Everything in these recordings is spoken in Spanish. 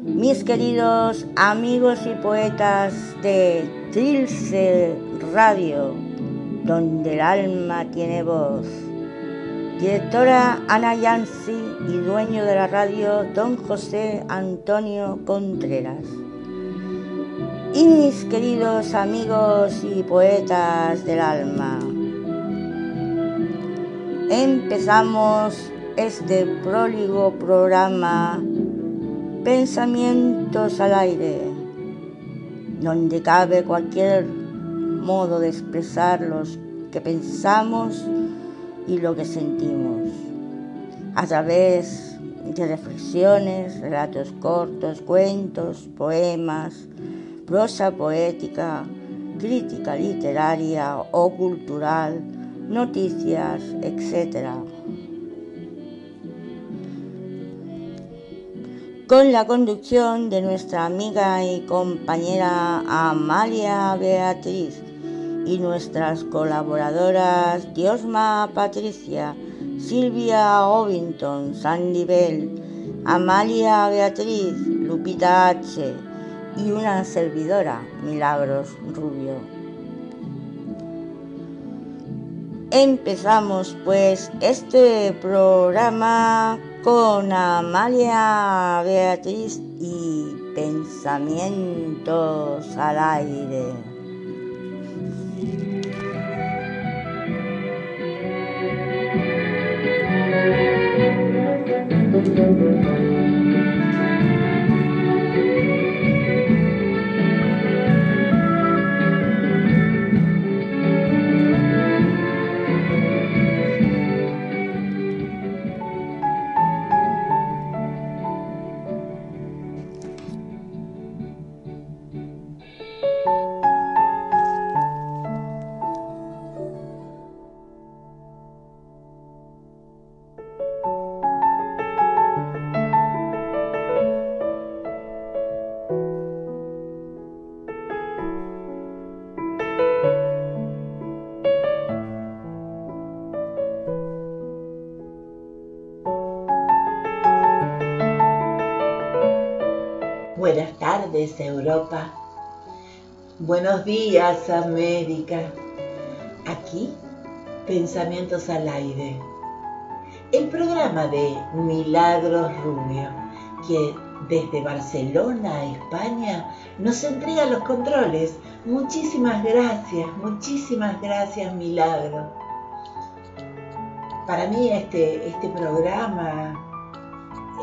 Mis queridos amigos y poetas de Trilce Radio, donde el alma tiene voz. Directora Ana Yancy y dueño de la radio Don José Antonio Contreras. Y mis queridos amigos y poetas del alma. Empezamos este próligo programa Pensamientos al aire, donde cabe cualquier modo de expresar lo que pensamos y lo que sentimos, a través de reflexiones, relatos cortos, cuentos, poemas, prosa poética, crítica literaria o cultural, noticias, etc. Con la conducción de nuestra amiga y compañera Amalia Beatriz y nuestras colaboradoras Diosma Patricia, Silvia Ovington, Sandy Bell, Amalia Beatriz, Lupita H. y una servidora, Milagros Rubio. Empezamos pues este programa con Amalia Beatriz y pensamientos al aire. Europa. Buenos días América. Aquí, Pensamientos al Aire. El programa de Milagros Rubio, que desde Barcelona, España, nos entrega los controles. Muchísimas gracias, muchísimas gracias Milagro. Para mí este, este programa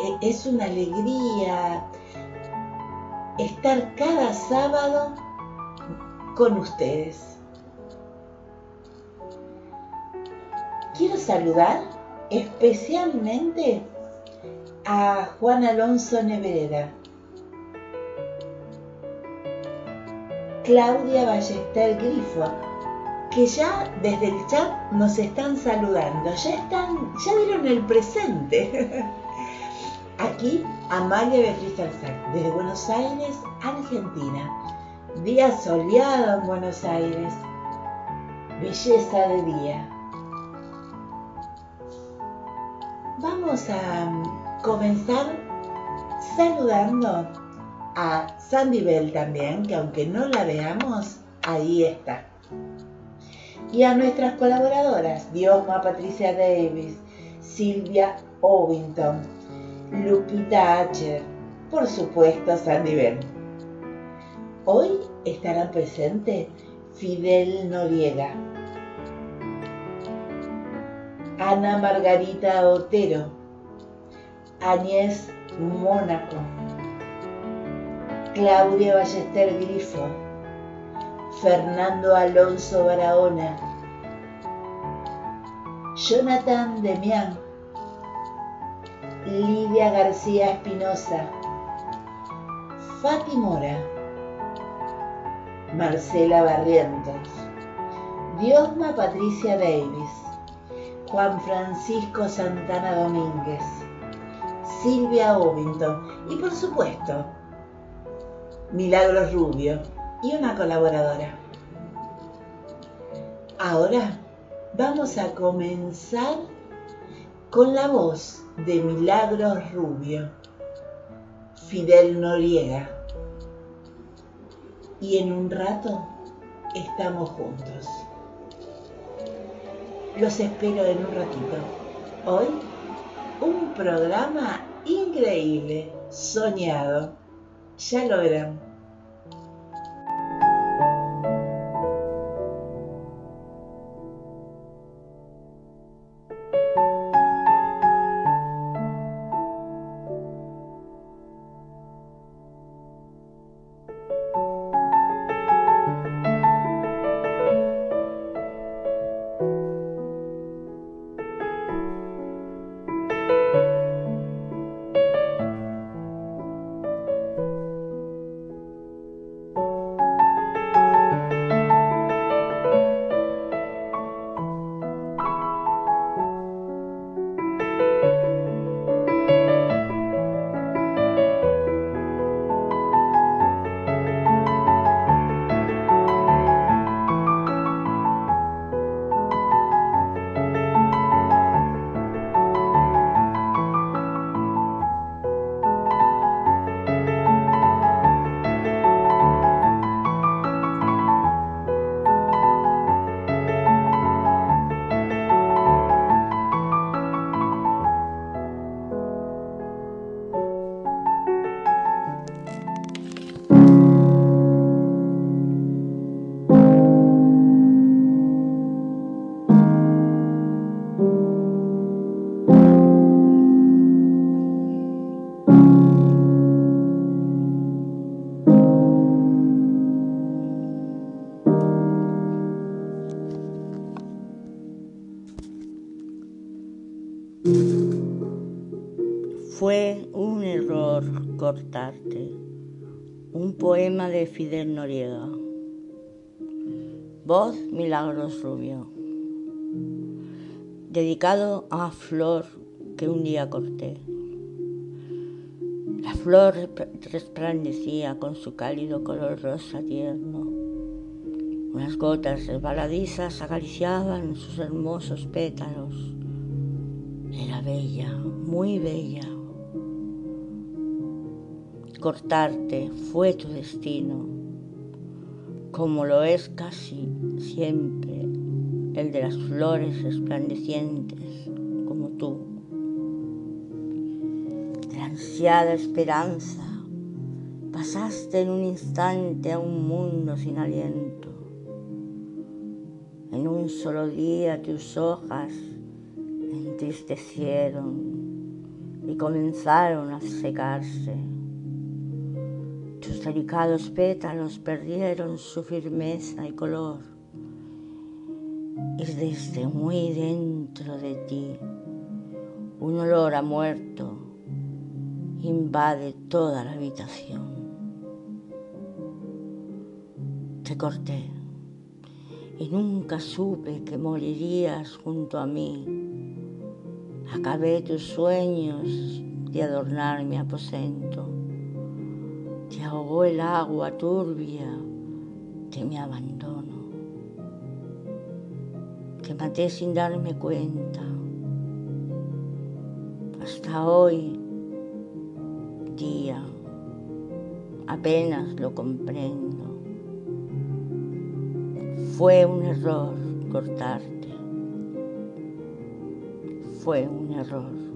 eh, es una alegría estar cada sábado con ustedes. Quiero saludar especialmente a Juan Alonso Nevereda, Claudia Ballester Grifo, que ya desde el chat nos están saludando, ya están, ya vieron el presente. Aquí Amalia Beatriz Alzac, desde Buenos Aires, Argentina. Día soleado en Buenos Aires. Belleza de día. Vamos a mm, comenzar saludando a Sandy Bell también, que aunque no la veamos, ahí está. Y a nuestras colaboradoras, Diosma Patricia Davis, Silvia Ovington, Lupita H. Por supuesto, Sandy Ben. Hoy estarán presentes Fidel Noriega, Ana Margarita Otero, Añez Mónaco, Claudia Ballester Grifo, Fernando Alonso Barahona, Jonathan Demián, Lidia García Espinosa, Fati Mora, Marcela Barrientos, Diosma Patricia Davis, Juan Francisco Santana Domínguez, Silvia Ovington y por supuesto Milagros Rubio y una colaboradora. Ahora vamos a comenzar con la voz de Milagros Rubio, Fidel Noriega. Y en un rato estamos juntos. Los espero en un ratito. Hoy, un programa increíble, soñado. Ya lo verán. Un poema de Fidel Noriega. Voz Milagros Rubio. Dedicado a flor que un día corté. La flor resplandecía con su cálido color rosa tierno. Unas gotas resbaladizas acariciaban sus hermosos pétalos. Era bella, muy bella cortarte fue tu destino, como lo es casi siempre el de las flores resplandecientes como tú. La ansiada esperanza pasaste en un instante a un mundo sin aliento. En un solo día tus hojas entristecieron y comenzaron a secarse tus delicados pétalos perdieron su firmeza y color. Y desde muy dentro de ti un olor a muerto invade toda la habitación. Te corté y nunca supe que morirías junto a mí. Acabé tus sueños de adornar mi aposento te ahogó el agua turbia de mi abandono. Te maté sin darme cuenta. Hasta hoy, día, apenas lo comprendo. Fue un error cortarte. Fue un error.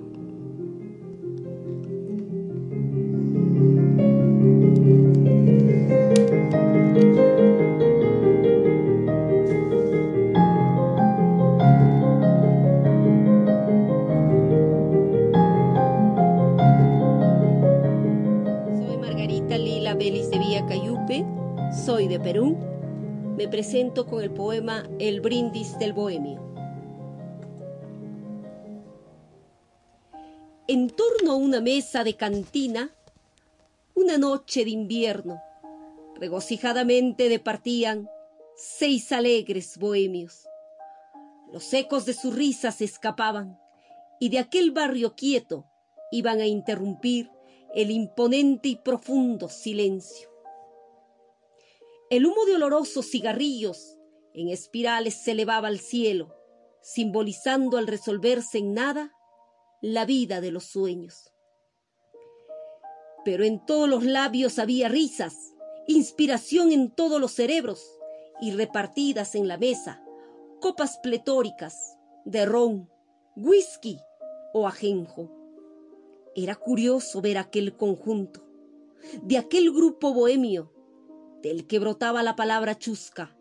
Presento con el poema El brindis del bohemio. En torno a una mesa de cantina, una noche de invierno, regocijadamente departían seis alegres bohemios. Los ecos de su risa se escapaban y de aquel barrio quieto iban a interrumpir el imponente y profundo silencio. El humo de olorosos cigarrillos en espirales se elevaba al cielo, simbolizando al resolverse en nada la vida de los sueños. Pero en todos los labios había risas, inspiración en todos los cerebros y repartidas en la mesa copas pletóricas de ron, whisky o ajenjo. Era curioso ver aquel conjunto, de aquel grupo bohemio, del que brotaba la palabra chusca,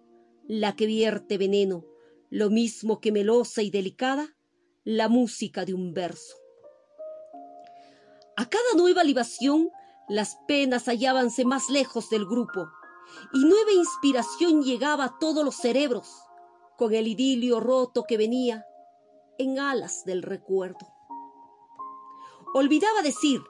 la que vierte veneno, lo mismo que melosa y delicada, la música de un verso. A cada nueva libación, las penas hallábanse más lejos del grupo, y nueva inspiración llegaba a todos los cerebros, con el idilio roto que venía en alas del recuerdo. Olvidaba decir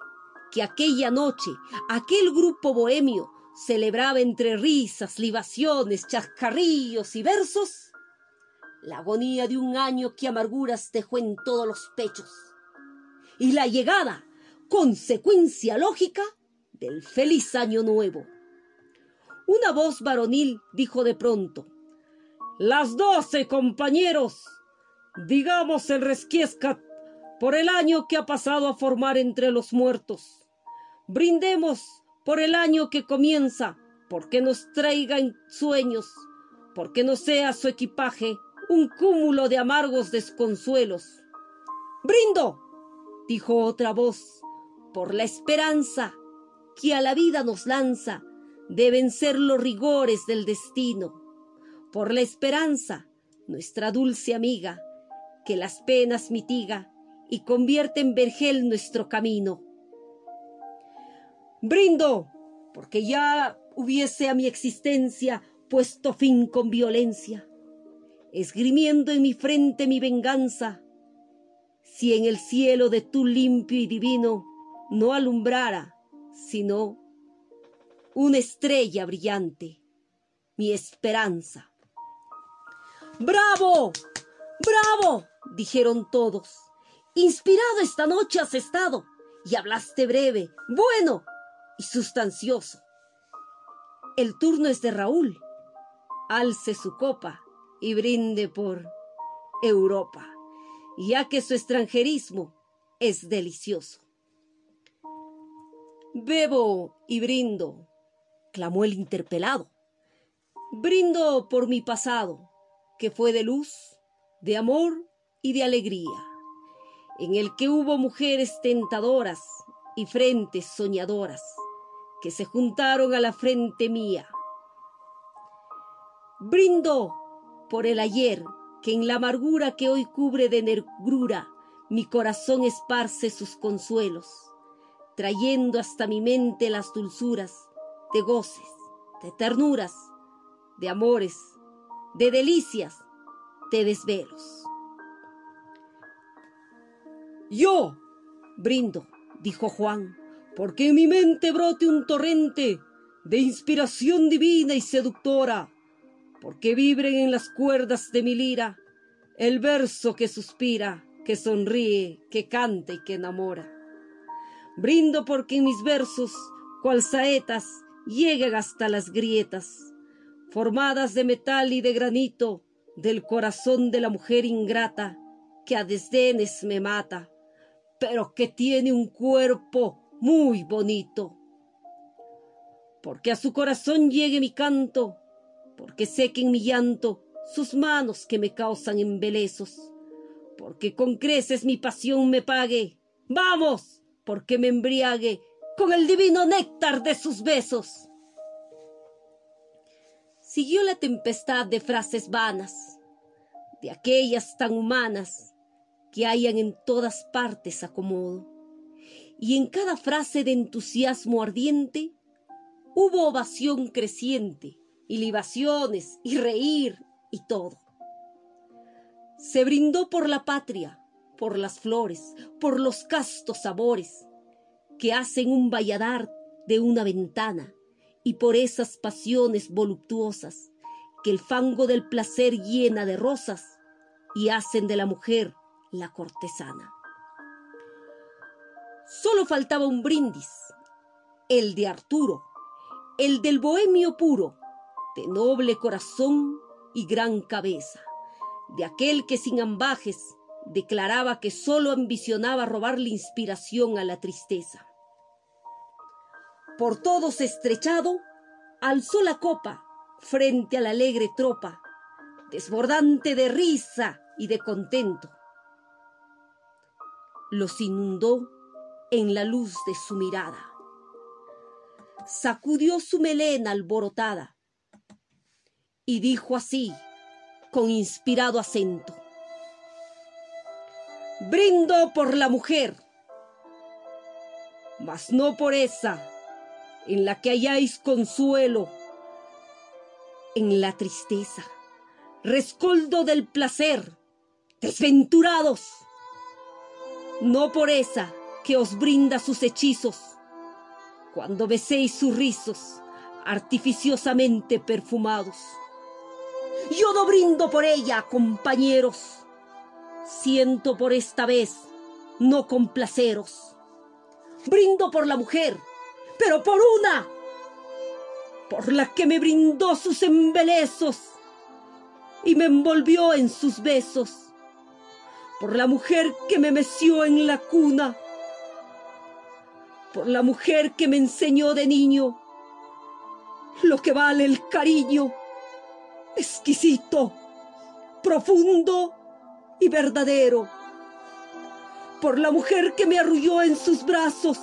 que aquella noche aquel grupo bohemio celebraba entre risas, libaciones, chascarrillos y versos la agonía de un año que amarguras dejó en todos los pechos y la llegada, consecuencia lógica, del feliz año nuevo. Una voz varonil dijo de pronto, Las doce, compañeros, digamos el resquiescat por el año que ha pasado a formar entre los muertos. Brindemos por el año que comienza, porque nos traiga en sueños, porque no sea su equipaje un cúmulo de amargos desconsuelos. Brindo, dijo otra voz, por la esperanza que a la vida nos lanza deben ser los rigores del destino. Por la esperanza, nuestra dulce amiga, que las penas mitiga y convierte en vergel nuestro camino. Brindo, porque ya hubiese a mi existencia puesto fin con violencia, esgrimiendo en mi frente mi venganza, si en el cielo de tu limpio y divino no alumbrara, sino una estrella brillante, mi esperanza. ¡Bravo! ¡Bravo! dijeron todos. Inspirado esta noche has estado y hablaste breve, bueno y sustancioso. El turno es de Raúl. Alce su copa y brinde por Europa, ya que su extranjerismo es delicioso. Bebo y brindo, clamó el interpelado. Brindo por mi pasado, que fue de luz, de amor y de alegría, en el que hubo mujeres tentadoras y frentes soñadoras que se juntaron a la frente mía. Brindo por el ayer que en la amargura que hoy cubre de negrura mi corazón esparce sus consuelos, trayendo hasta mi mente las dulzuras de goces, de ternuras, de amores, de delicias, de desvelos. Yo brindo, dijo Juan, porque en mi mente brote un torrente de inspiración divina y seductora porque vibren en las cuerdas de mi lira el verso que suspira, que sonríe, que canta y que enamora. Brindo porque en mis versos, cual saetas, lleguen hasta las grietas, formadas de metal y de granito, del corazón de la mujer ingrata, que a desdenes me mata, pero que tiene un cuerpo muy bonito. Porque a su corazón llegue mi canto, porque sequen mi llanto sus manos que me causan embelezos, porque con creces mi pasión me pague. Vamos, porque me embriague con el divino néctar de sus besos. Siguió la tempestad de frases vanas, de aquellas tan humanas que hayan en todas partes acomodo, y en cada frase de entusiasmo ardiente hubo ovación creciente y libaciones y reír y todo. Se brindó por la patria, por las flores, por los castos sabores que hacen un valladar de una ventana y por esas pasiones voluptuosas que el fango del placer llena de rosas y hacen de la mujer la cortesana. Solo faltaba un brindis, el de Arturo, el del bohemio puro, de noble corazón y gran cabeza, de aquel que sin ambajes declaraba que solo ambicionaba robarle inspiración a la tristeza. Por todos estrechado, alzó la copa frente a la alegre tropa, desbordante de risa y de contento. Los inundó en la luz de su mirada. Sacudió su melena alborotada y dijo así, con inspirado acento. Brindo por la mujer, mas no por esa en la que halláis consuelo, en la tristeza, rescoldo del placer, desventurados, no por esa que os brinda sus hechizos, cuando beséis sus rizos artificiosamente perfumados. Yo no brindo por ella, compañeros, siento por esta vez no complaceros. Brindo por la mujer, pero por una, por la que me brindó sus embelezos y me envolvió en sus besos, por la mujer que me meció en la cuna, por la mujer que me enseñó de niño. Lo que vale el cariño, exquisito, profundo y verdadero, por la mujer que me arrulló en sus brazos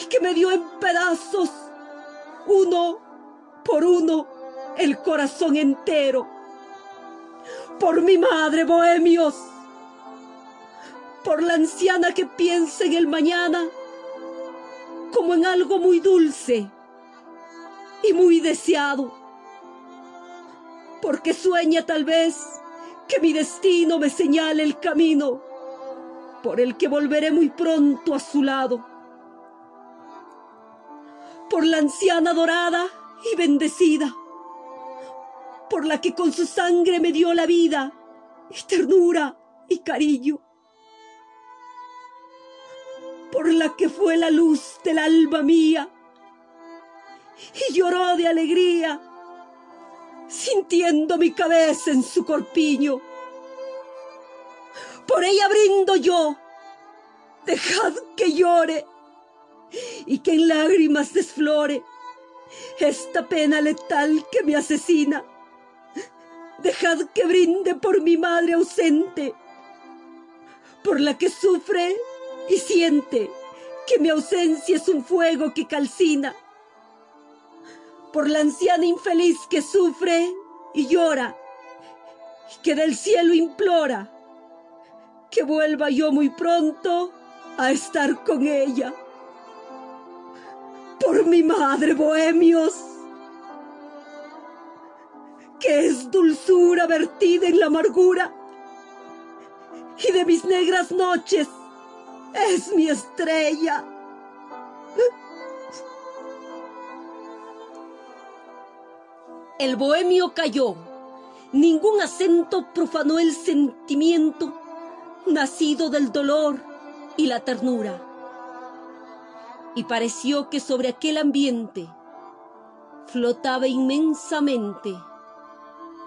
y que me dio en pedazos, uno por uno, el corazón entero, por mi madre, bohemios, por la anciana que piensa en el mañana como en algo muy dulce y muy deseado, porque sueña tal vez que mi destino me señale el camino por el que volveré muy pronto a su lado. Por la anciana dorada y bendecida, por la que con su sangre me dio la vida y ternura y cariño, por la que fue la luz del alma mía y lloró de alegría sintiendo mi cabeza en su corpiño. Por ella brindo yo, dejad que llore y que en lágrimas desflore esta pena letal que me asesina. Dejad que brinde por mi madre ausente, por la que sufre y siente que mi ausencia es un fuego que calcina por la anciana infeliz que sufre y llora y que del cielo implora que vuelva yo muy pronto a estar con ella. Por mi madre, bohemios, que es dulzura vertida en la amargura y de mis negras noches es mi estrella. El bohemio cayó. Ningún acento profanó el sentimiento nacido del dolor y la ternura. Y pareció que sobre aquel ambiente flotaba inmensamente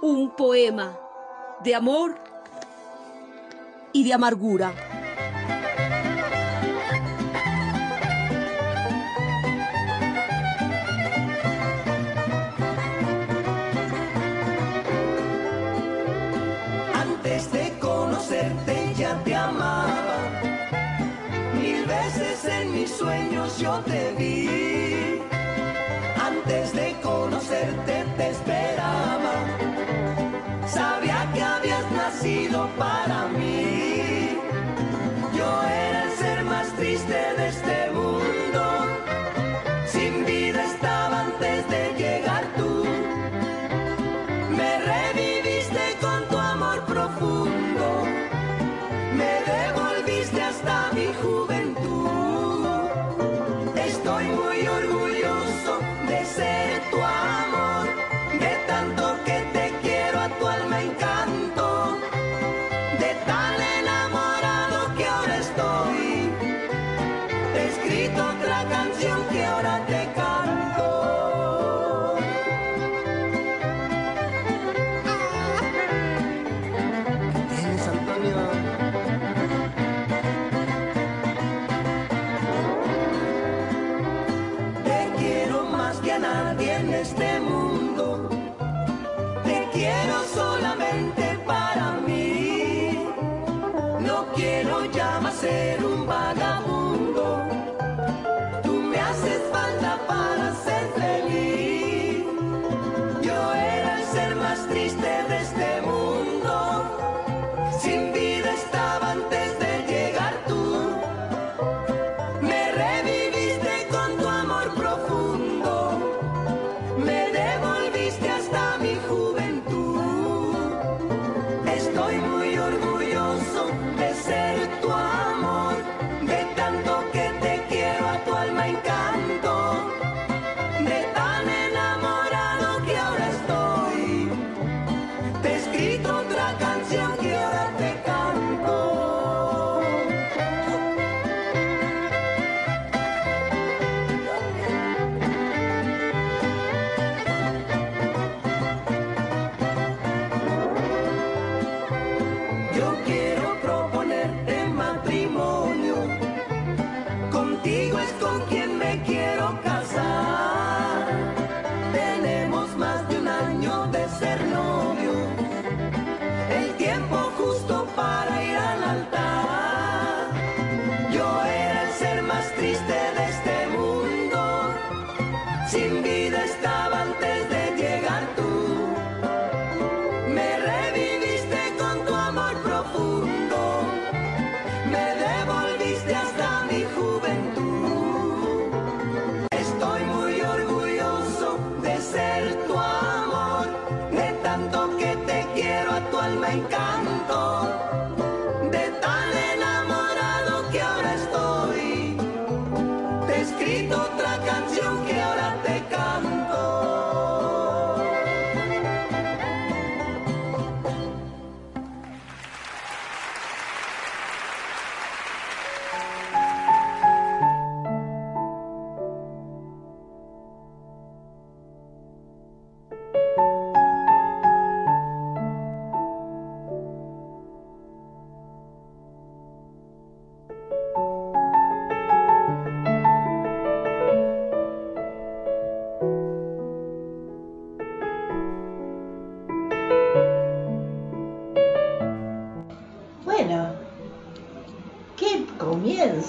un poema de amor y de amargura. Sueños yo te vi. Antes de conocerte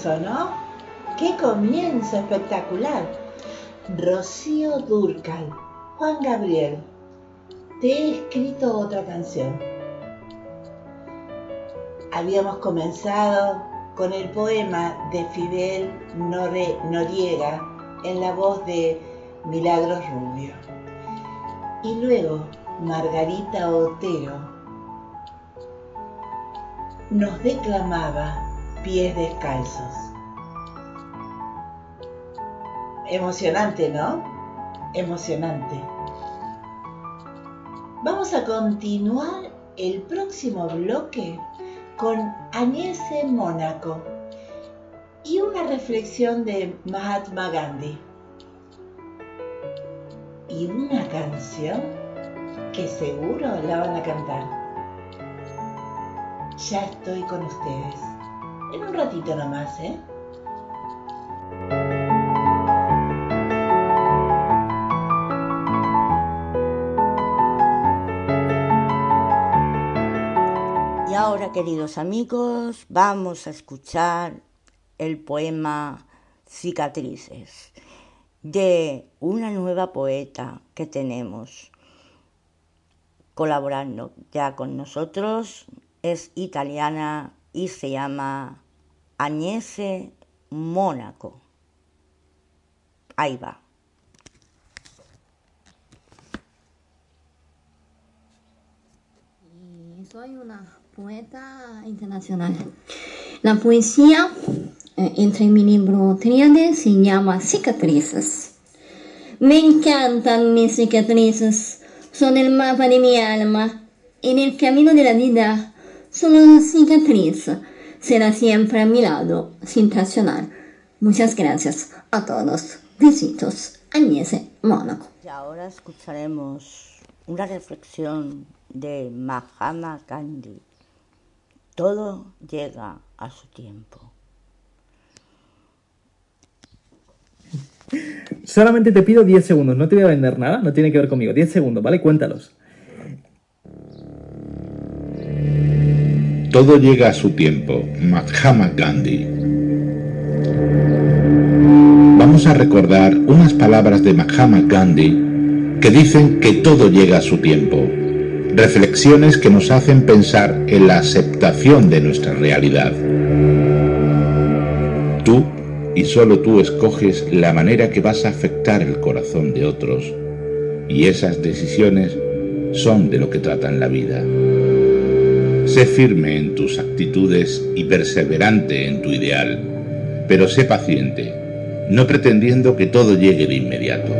comienzo, ¿no? Qué comienzo espectacular. Rocío Durcal, Juan Gabriel, te he escrito otra canción. Habíamos comenzado con el poema de Fidel Noriega en la voz de Milagros Rubio. Y luego Margarita Otero nos declamaba pies descalzos. Emocionante, ¿no? Emocionante. Vamos a continuar el próximo bloque con Agnese Mónaco y una reflexión de Mahatma Gandhi. Y una canción que seguro la van a cantar ya estoy con ustedes. En un ratito nomás, ¿eh? Y ahora, queridos amigos, vamos a escuchar el poema Cicatrices de una nueva poeta que tenemos colaborando ya con nosotros. Es italiana y se llama Agnese Mónaco. Ahí va. Soy una poeta internacional. La poesía eh, entre mi libro Tríade se llama Cicatrices. Me encantan mis cicatrices, son el mapa de mi alma. En el camino de la vida, son una cicatriz. Será siempre a mi lado, sin traicionar. Muchas gracias a todos. Besitos. Agnese Mónaco. Y ahora escucharemos una reflexión de Mahatma Gandhi. Todo llega a su tiempo. Solamente te pido 10 segundos, no te voy a vender nada, no tiene que ver conmigo. 10 segundos, ¿vale? Cuéntalos. Todo llega a su tiempo. Mahatma Gandhi. Vamos a recordar unas palabras de Mahatma Gandhi que dicen que todo llega a su tiempo. Reflexiones que nos hacen pensar en la aceptación de nuestra realidad. Tú y solo tú escoges la manera que vas a afectar el corazón de otros y esas decisiones son de lo que tratan la vida. Sé firme en tus actitudes y perseverante en tu ideal, pero sé paciente, no pretendiendo que todo llegue de inmediato.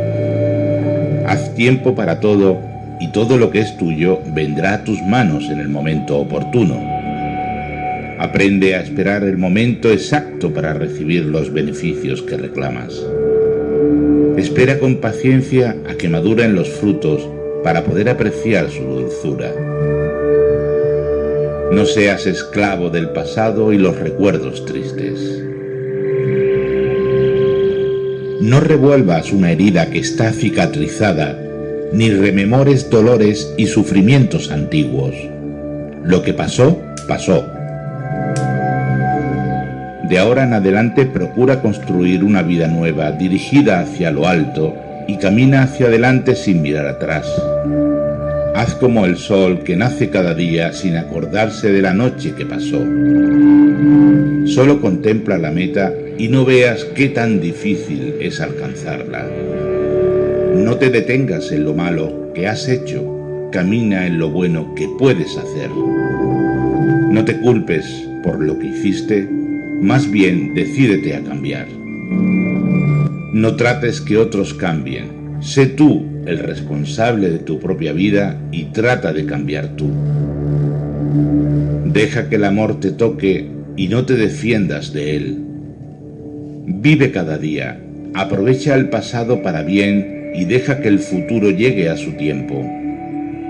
Haz tiempo para todo y todo lo que es tuyo vendrá a tus manos en el momento oportuno. Aprende a esperar el momento exacto para recibir los beneficios que reclamas. Espera con paciencia a que maduren los frutos para poder apreciar su dulzura. No seas esclavo del pasado y los recuerdos tristes. No revuelvas una herida que está cicatrizada, ni rememores dolores y sufrimientos antiguos. Lo que pasó, pasó. De ahora en adelante procura construir una vida nueva dirigida hacia lo alto y camina hacia adelante sin mirar atrás. Haz como el sol que nace cada día sin acordarse de la noche que pasó. Solo contempla la meta y no veas qué tan difícil es alcanzarla. No te detengas en lo malo que has hecho, camina en lo bueno que puedes hacer. No te culpes por lo que hiciste, más bien decídete a cambiar. No trates que otros cambien, sé tú el responsable de tu propia vida y trata de cambiar tú. Deja que el amor te toque y no te defiendas de él. Vive cada día, aprovecha el pasado para bien y deja que el futuro llegue a su tiempo.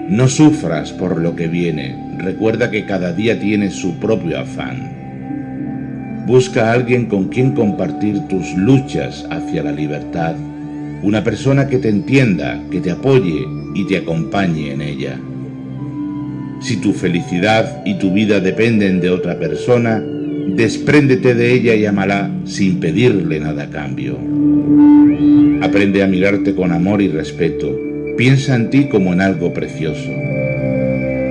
No sufras por lo que viene, recuerda que cada día tiene su propio afán. Busca a alguien con quien compartir tus luchas hacia la libertad una persona que te entienda, que te apoye y te acompañe en ella. Si tu felicidad y tu vida dependen de otra persona, despréndete de ella y amala sin pedirle nada a cambio. Aprende a mirarte con amor y respeto. Piensa en ti como en algo precioso.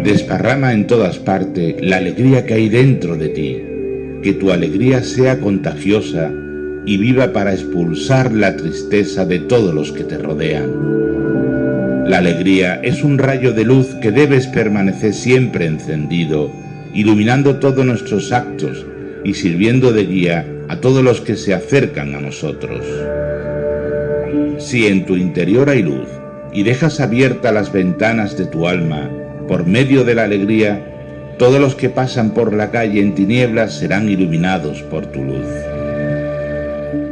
Desparrama en todas partes la alegría que hay dentro de ti. Que tu alegría sea contagiosa y viva para expulsar la tristeza de todos los que te rodean. La alegría es un rayo de luz que debes permanecer siempre encendido, iluminando todos nuestros actos y sirviendo de guía a todos los que se acercan a nosotros. Si en tu interior hay luz y dejas abiertas las ventanas de tu alma por medio de la alegría, todos los que pasan por la calle en tinieblas serán iluminados por tu luz.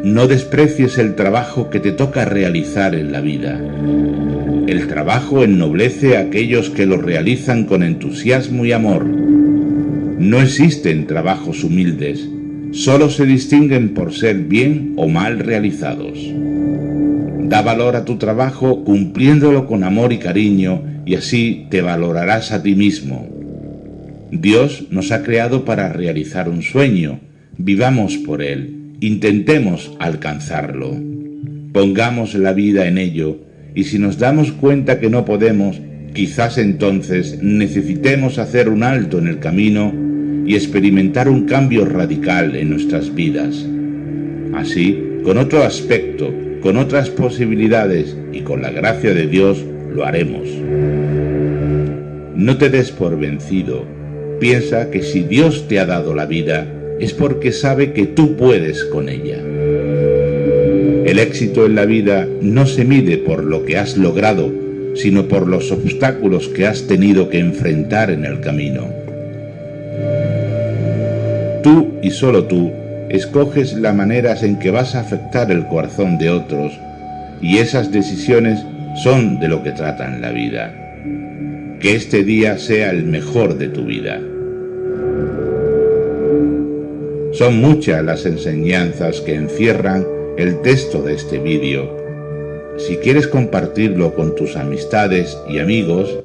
No desprecies el trabajo que te toca realizar en la vida. El trabajo ennoblece a aquellos que lo realizan con entusiasmo y amor. No existen trabajos humildes, solo se distinguen por ser bien o mal realizados. Da valor a tu trabajo cumpliéndolo con amor y cariño y así te valorarás a ti mismo. Dios nos ha creado para realizar un sueño, vivamos por él Intentemos alcanzarlo. Pongamos la vida en ello y si nos damos cuenta que no podemos, quizás entonces necesitemos hacer un alto en el camino y experimentar un cambio radical en nuestras vidas. Así, con otro aspecto, con otras posibilidades y con la gracia de Dios, lo haremos. No te des por vencido. Piensa que si Dios te ha dado la vida, es porque sabe que tú puedes con ella. El éxito en la vida no se mide por lo que has logrado, sino por los obstáculos que has tenido que enfrentar en el camino. Tú y solo tú escoges las maneras en que vas a afectar el corazón de otros y esas decisiones son de lo que tratan la vida. Que este día sea el mejor de tu vida. Son muchas las enseñanzas que encierran el texto de este vídeo. Si quieres compartirlo con tus amistades y amigos,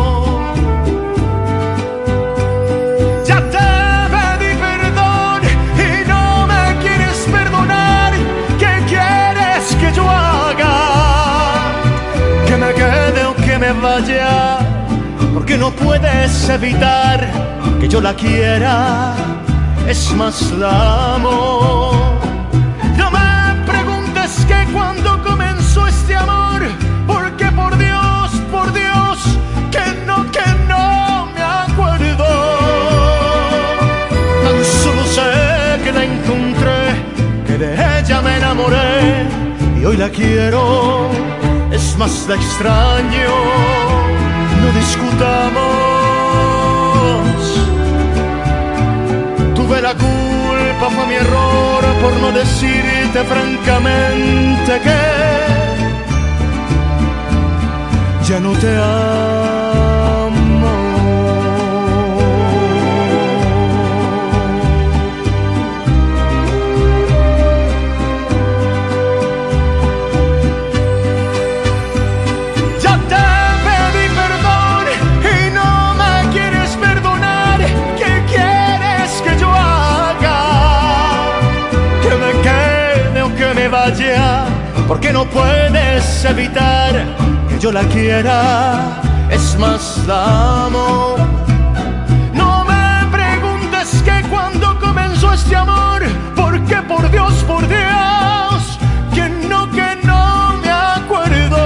Vaya. Porque no puedes evitar que yo la quiera. Es más, la amo. No me preguntes que cuando comenzó este amor, porque por Dios, por Dios, que no, que no me acuerdo. Tan solo sé que la encontré, que de ella me enamoré y hoy la quiero. Más, la extraño. No discutamos. Tuve la culpa, fue mi error por no decirte francamente que ya no te amo. Porque no puedes evitar que yo la quiera. Es más, la amo. No me preguntes que cuando comenzó este amor. Porque por Dios, por Dios, que no, que no me acuerdo.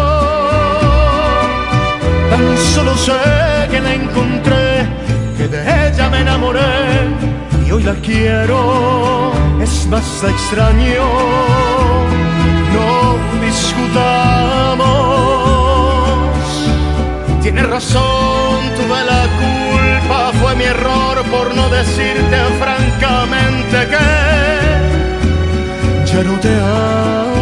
Tan solo sé que la encontré, que de ella me enamoré y hoy la quiero. Es más, la extraño. Tienes razón, tuve la culpa, fue mi error por no decirte francamente que ya no te amo.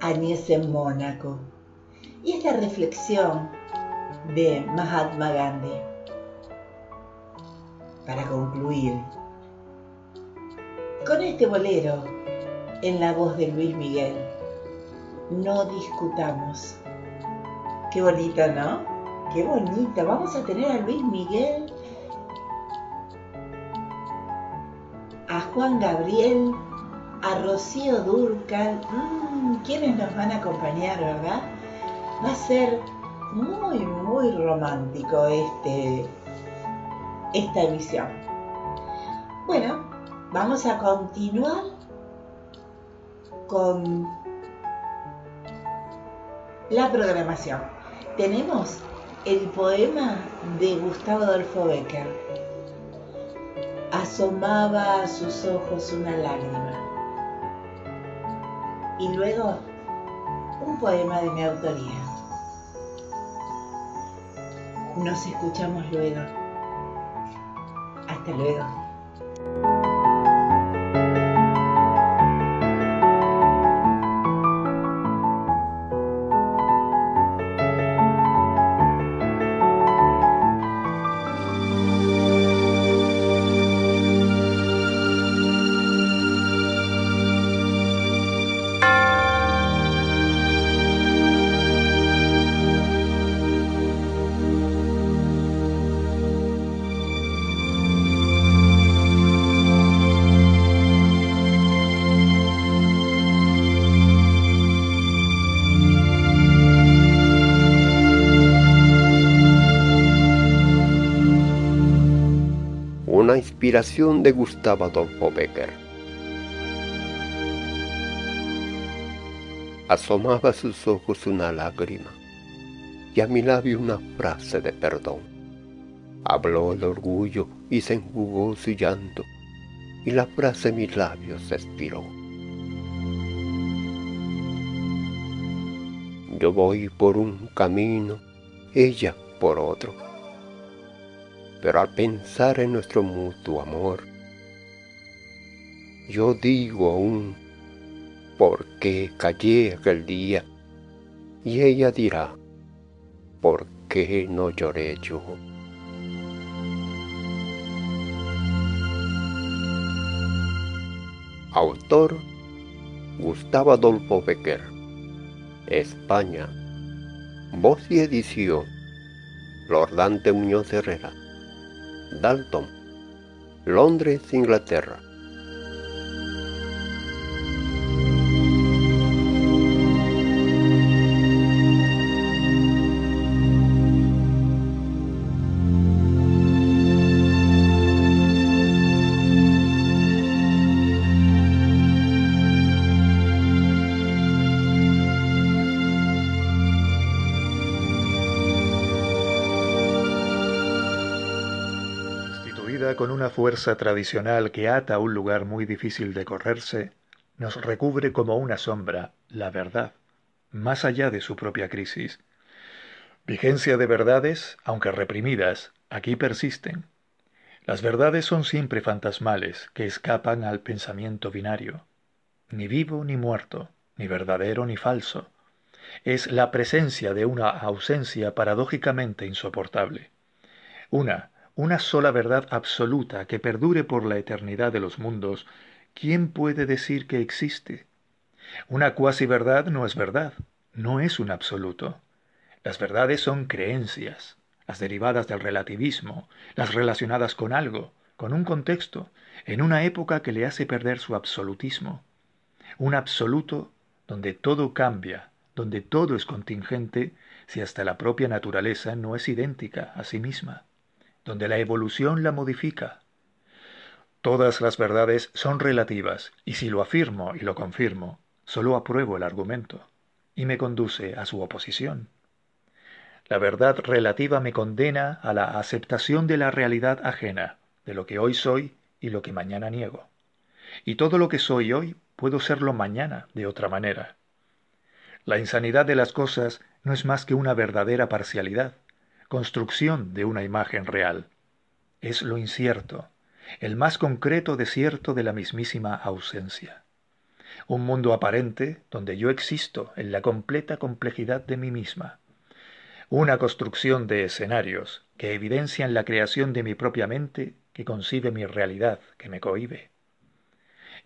Añez en Mónaco. Y esta reflexión de Mahatma Gandhi. Para concluir, con este bolero en la voz de Luis Miguel, no discutamos. Qué bonito, ¿no? Qué bonito. Vamos a tener a Luis Miguel a Juan Gabriel, a Rocío Durcal. Mm, ¿Quiénes nos van a acompañar, verdad? Va a ser muy, muy romántico este, esta emisión. Bueno, vamos a continuar con la programación. Tenemos el poema de Gustavo Adolfo Becker asomaba a sus ojos una lágrima. Y luego un poema de mi autoría. Nos escuchamos luego. Hasta luego. Inspiración de Gustavo Adolfo Becker. Asomaba sus ojos una lágrima y a mi labio una frase de perdón. Habló el orgullo y se enjugó su llanto y la frase en mis labios expiró. Yo voy por un camino, ella por otro pero al pensar en nuestro mutuo amor, yo digo aún, ¿por qué callé aquel día? Y ella dirá, ¿por qué no lloré yo? Autor Gustavo Adolfo Becker España Voz y edición Lord Dante Muñoz Herrera Dalton, Londres, Inglaterra. Fuerza tradicional que ata a un lugar muy difícil de correrse, nos recubre como una sombra la verdad, más allá de su propia crisis. Vigencia de verdades, aunque reprimidas, aquí persisten. Las verdades son siempre fantasmales que escapan al pensamiento binario. Ni vivo ni muerto, ni verdadero ni falso. Es la presencia de una ausencia paradójicamente insoportable. Una, una sola verdad absoluta que perdure por la eternidad de los mundos, ¿quién puede decir que existe? Una cuasi verdad no es verdad, no es un absoluto. Las verdades son creencias, las derivadas del relativismo, las relacionadas con algo, con un contexto, en una época que le hace perder su absolutismo. Un absoluto donde todo cambia, donde todo es contingente, si hasta la propia naturaleza no es idéntica a sí misma donde la evolución la modifica. Todas las verdades son relativas, y si lo afirmo y lo confirmo, solo apruebo el argumento, y me conduce a su oposición. La verdad relativa me condena a la aceptación de la realidad ajena, de lo que hoy soy y lo que mañana niego. Y todo lo que soy hoy puedo serlo mañana de otra manera. La insanidad de las cosas no es más que una verdadera parcialidad, construcción de una imagen real. Es lo incierto, el más concreto desierto de la mismísima ausencia. Un mundo aparente donde yo existo en la completa complejidad de mí misma. Una construcción de escenarios que evidencian la creación de mi propia mente que concibe mi realidad, que me cohibe.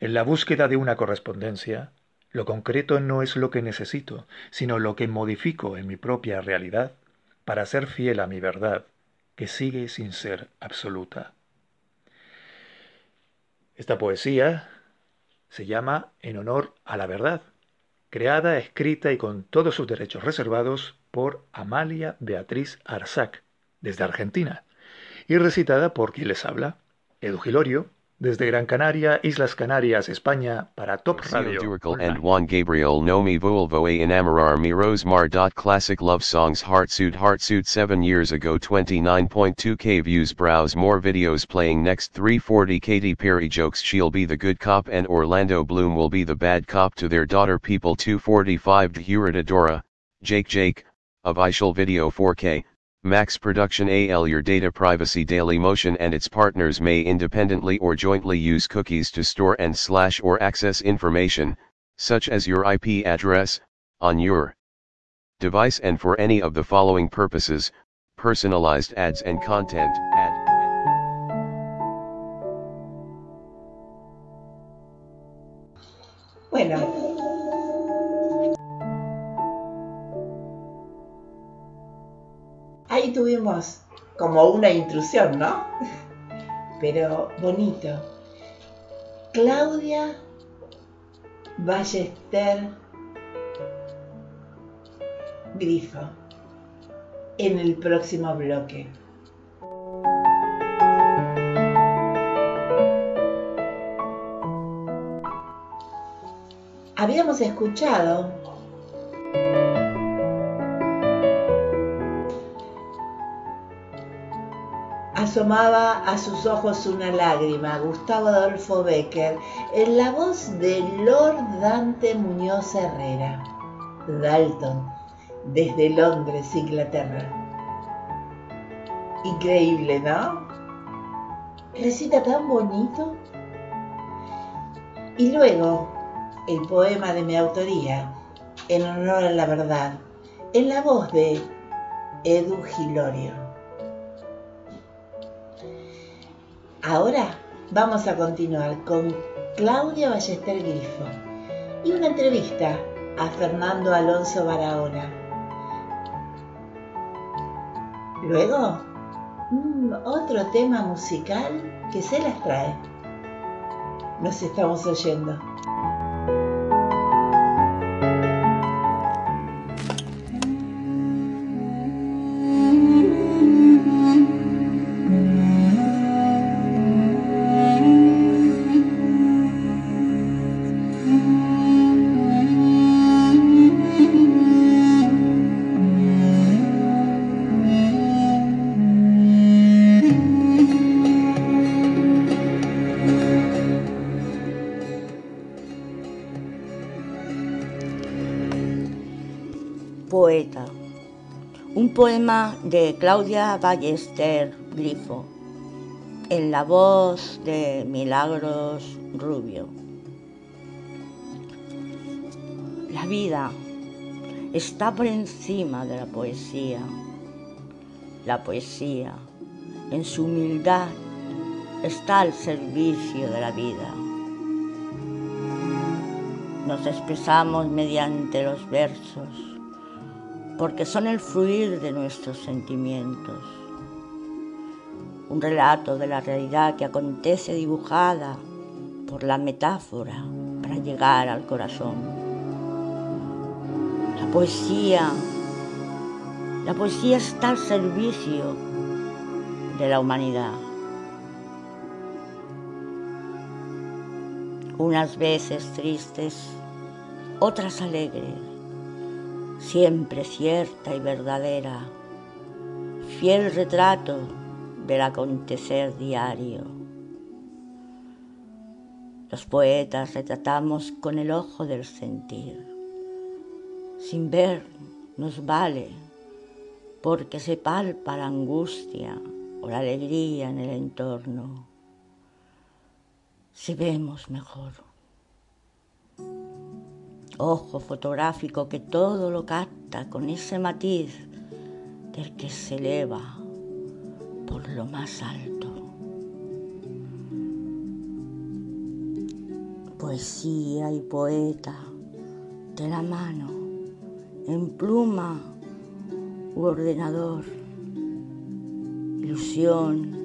En la búsqueda de una correspondencia, lo concreto no es lo que necesito, sino lo que modifico en mi propia realidad para ser fiel a mi verdad, que sigue sin ser absoluta. Esta poesía se llama En honor a la verdad, creada, escrita y con todos sus derechos reservados por Amalia Beatriz Arzac, desde Argentina, y recitada por quien les habla, Edu Gilorio, desde Gran Canaria, Islas Canarias, España, para Top Radio. And Juan Gabriel no me vuelvo a enamorar mi Rosmar. Classic love songs Heartsuit Heartsuit 7 years ago 29.2k views Browse more videos playing next 340 Katy Perry jokes She'll be the good cop and Orlando Bloom will be the bad cop to their daughter People 245 Dora, Jake Jake, of Ishal Video 4k, Max Production AL Your data privacy Daily Motion and its partners may independently or jointly use cookies to store and slash or access information, such as your IP address, on your device and for any of the following purposes, personalized ads and content, ad. Bueno. Ahí tuvimos como una intrusión, ¿no? Pero bonito. Claudia Ballester Grifo en el próximo bloque. Habíamos escuchado asomaba a sus ojos una lágrima, Gustavo Adolfo Becker, en la voz de Lord Dante Muñoz Herrera, Dalton, desde Londres, Inglaterra. Increíble, ¿no? Recita tan bonito. Y luego, el poema de mi autoría, en honor a la verdad, en la voz de Edu Gilorio. Ahora vamos a continuar con Claudia Ballester Grifo y una entrevista a Fernando Alonso Barahona. Luego, mm, otro tema musical que se las trae. Nos estamos oyendo. Poema de Claudia Ballester Grifo, en la voz de Milagros Rubio. La vida está por encima de la poesía. La poesía, en su humildad, está al servicio de la vida. Nos expresamos mediante los versos porque son el fluir de nuestros sentimientos. Un relato de la realidad que acontece dibujada por la metáfora para llegar al corazón. La poesía, la poesía está al servicio de la humanidad. Unas veces tristes, otras alegres siempre cierta y verdadera, fiel retrato del acontecer diario. Los poetas retratamos con el ojo del sentir. Sin ver nos vale, porque se palpa la angustia o la alegría en el entorno. Si vemos mejor ojo fotográfico que todo lo capta con ese matiz del que se eleva por lo más alto. Poesía y poeta de la mano, en pluma u ordenador, ilusión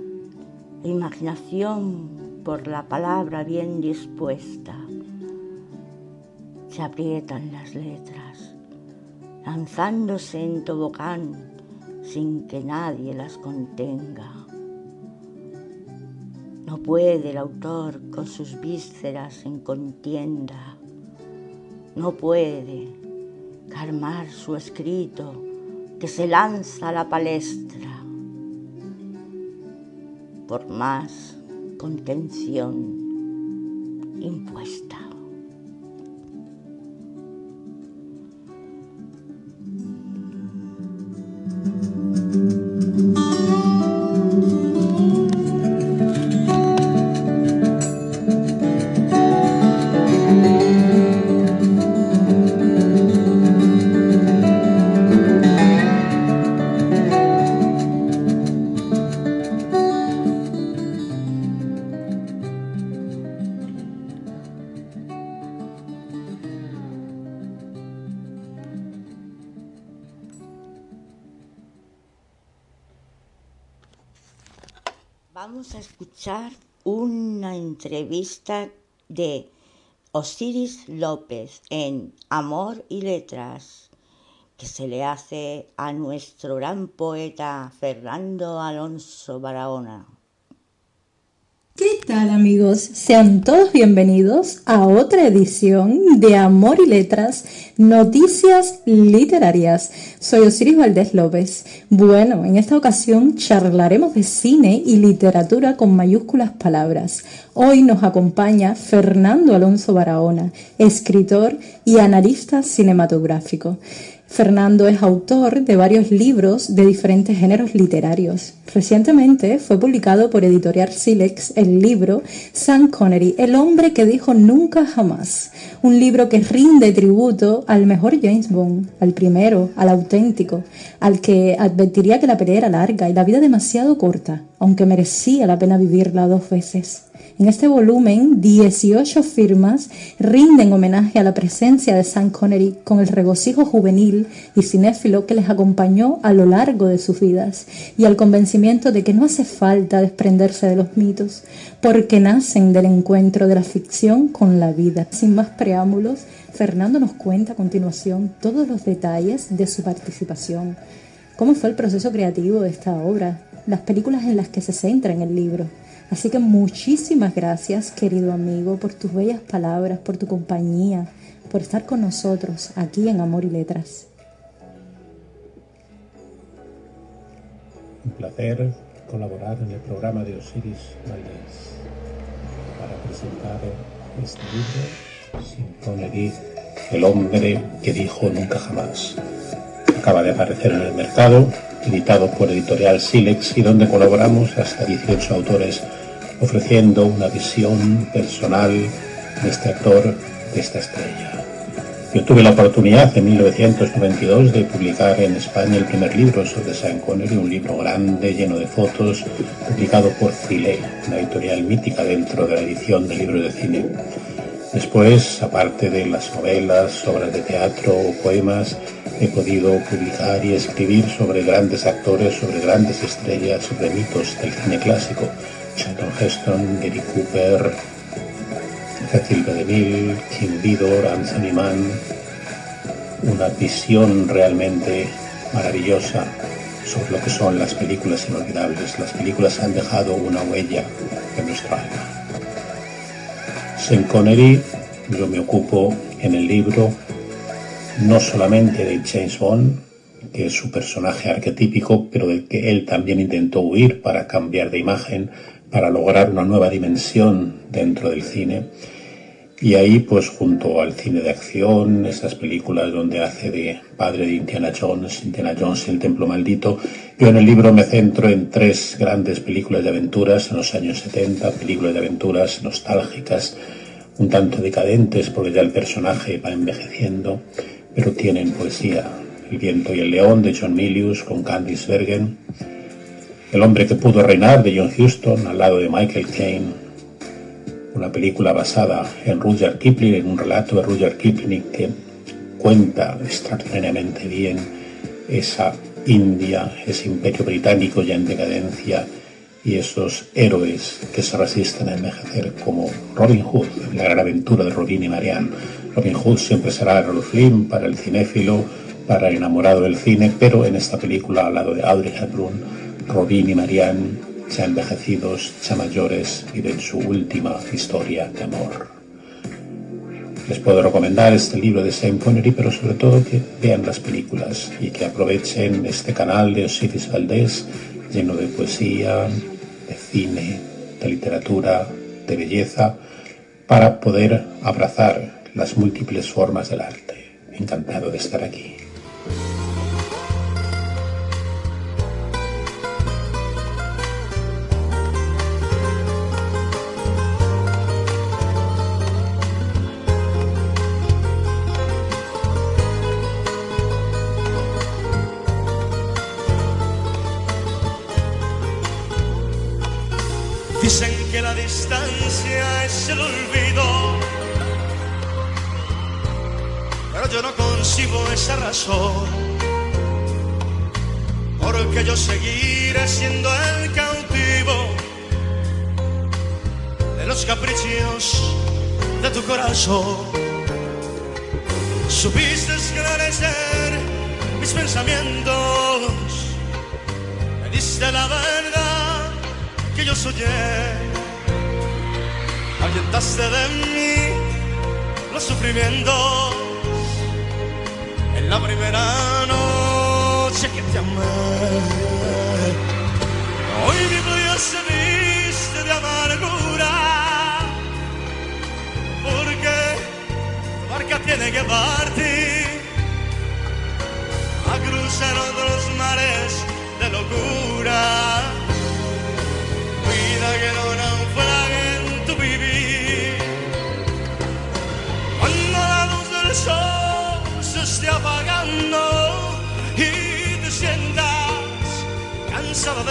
e imaginación por la palabra bien dispuesta se aprietan las letras, lanzándose en tobogán sin que nadie las contenga. No puede el autor con sus vísceras en contienda, no puede calmar su escrito que se lanza a la palestra por más contención impuesta. Vamos a escuchar una entrevista de Osiris López en Amor y Letras que se le hace a nuestro gran poeta Fernando Alonso Barahona. ¿Qué tal amigos? Sean todos bienvenidos a otra edición de Amor y Letras, Noticias Literarias. Soy Osiris Valdés López. Bueno, en esta ocasión charlaremos de cine y literatura con mayúsculas palabras. Hoy nos acompaña Fernando Alonso Barahona, escritor y analista cinematográfico. Fernando es autor de varios libros de diferentes géneros literarios. Recientemente fue publicado por Editorial Silex el libro Sam Connery, El hombre que dijo nunca jamás, un libro que rinde tributo al mejor James Bond, al primero, al auténtico, al que advertiría que la pelea era larga y la vida demasiado corta, aunque merecía la pena vivirla dos veces. En este volumen, 18 firmas rinden homenaje a la presencia de Sam Connery con el regocijo juvenil y cinéfilo que les acompañó a lo largo de sus vidas y al convencimiento de que no hace falta desprenderse de los mitos, porque nacen del encuentro de la ficción con la vida. Sin más preámbulos, Fernando nos cuenta a continuación todos los detalles de su participación, cómo fue el proceso creativo de esta obra, las películas en las que se centra en el libro Así que muchísimas gracias, querido amigo, por tus bellas palabras, por tu compañía, por estar con nosotros aquí en Amor y Letras. Un placer colaborar en el programa de Osiris Valdés para presentar este libro, Sin Connery, El hombre que dijo nunca jamás. Acaba de aparecer en el mercado, editado por Editorial Silex y donde colaboramos hasta 18 autores ofreciendo una visión personal de este actor, de esta estrella. Yo tuve la oportunidad en 1992 de publicar en España el primer libro sobre Sean Connery, un libro grande, lleno de fotos, publicado por Freeley, una editorial mítica dentro de la edición de libros de cine. Después, aparte de las novelas, obras de teatro o poemas, he podido publicar y escribir sobre grandes actores, sobre grandes estrellas, sobre mitos del cine clásico, Charlton Heston, Gary Cooper, Cecil B. DeMille, Kim Vidor, Anthony Mann, una visión realmente maravillosa sobre lo que son las películas inolvidables. Las películas han dejado una huella en nuestro alma. Sean Connery, yo me ocupo en el libro no solamente de James Bond, que es su personaje arquetípico, pero del que él también intentó huir para cambiar de imagen, para lograr una nueva dimensión dentro del cine. Y ahí, pues junto al cine de acción, esas películas donde hace de padre de Indiana Jones, Indiana Jones y el Templo Maldito, yo en el libro me centro en tres grandes películas de aventuras en los años 70, películas de aventuras nostálgicas, un tanto decadentes porque ya el personaje va envejeciendo, pero tienen poesía. El viento y el león de John Milius con Candice Bergen, el hombre que pudo reinar de John Huston al lado de Michael Caine. Una película basada en Rudyard Kipling, en un relato de Rudyard Kipling que cuenta extraordinariamente bien esa India, ese imperio británico ya en decadencia y esos héroes que se resisten a envejecer como Robin Hood, la gran aventura de Robin y Marianne. Robin Hood siempre será el Flynn para el cinéfilo, para el enamorado del cine, pero en esta película al lado de Audrey Hepburn Robin y Marianne, ya envejecidos, ya mayores y de su última historia de amor. Les puedo recomendar este libro de Saint Connery, pero sobre todo que vean las películas y que aprovechen este canal de Osiris Valdés lleno de poesía, de cine, de literatura, de belleza, para poder abrazar las múltiples formas del arte. Encantado de estar aquí. Razón, porque yo seguiré siendo el cautivo los caprichos de tu corazón. Supiste esclarecer mis pensamientos, me diste la verdad que yo soñé, ahuyentaste de mí los sufrimientos. en la primera noche que te amé. Hoy mi vida se viste de amargura, porque barca tiene que partir a cruzar otros mares de locura. Cuida que no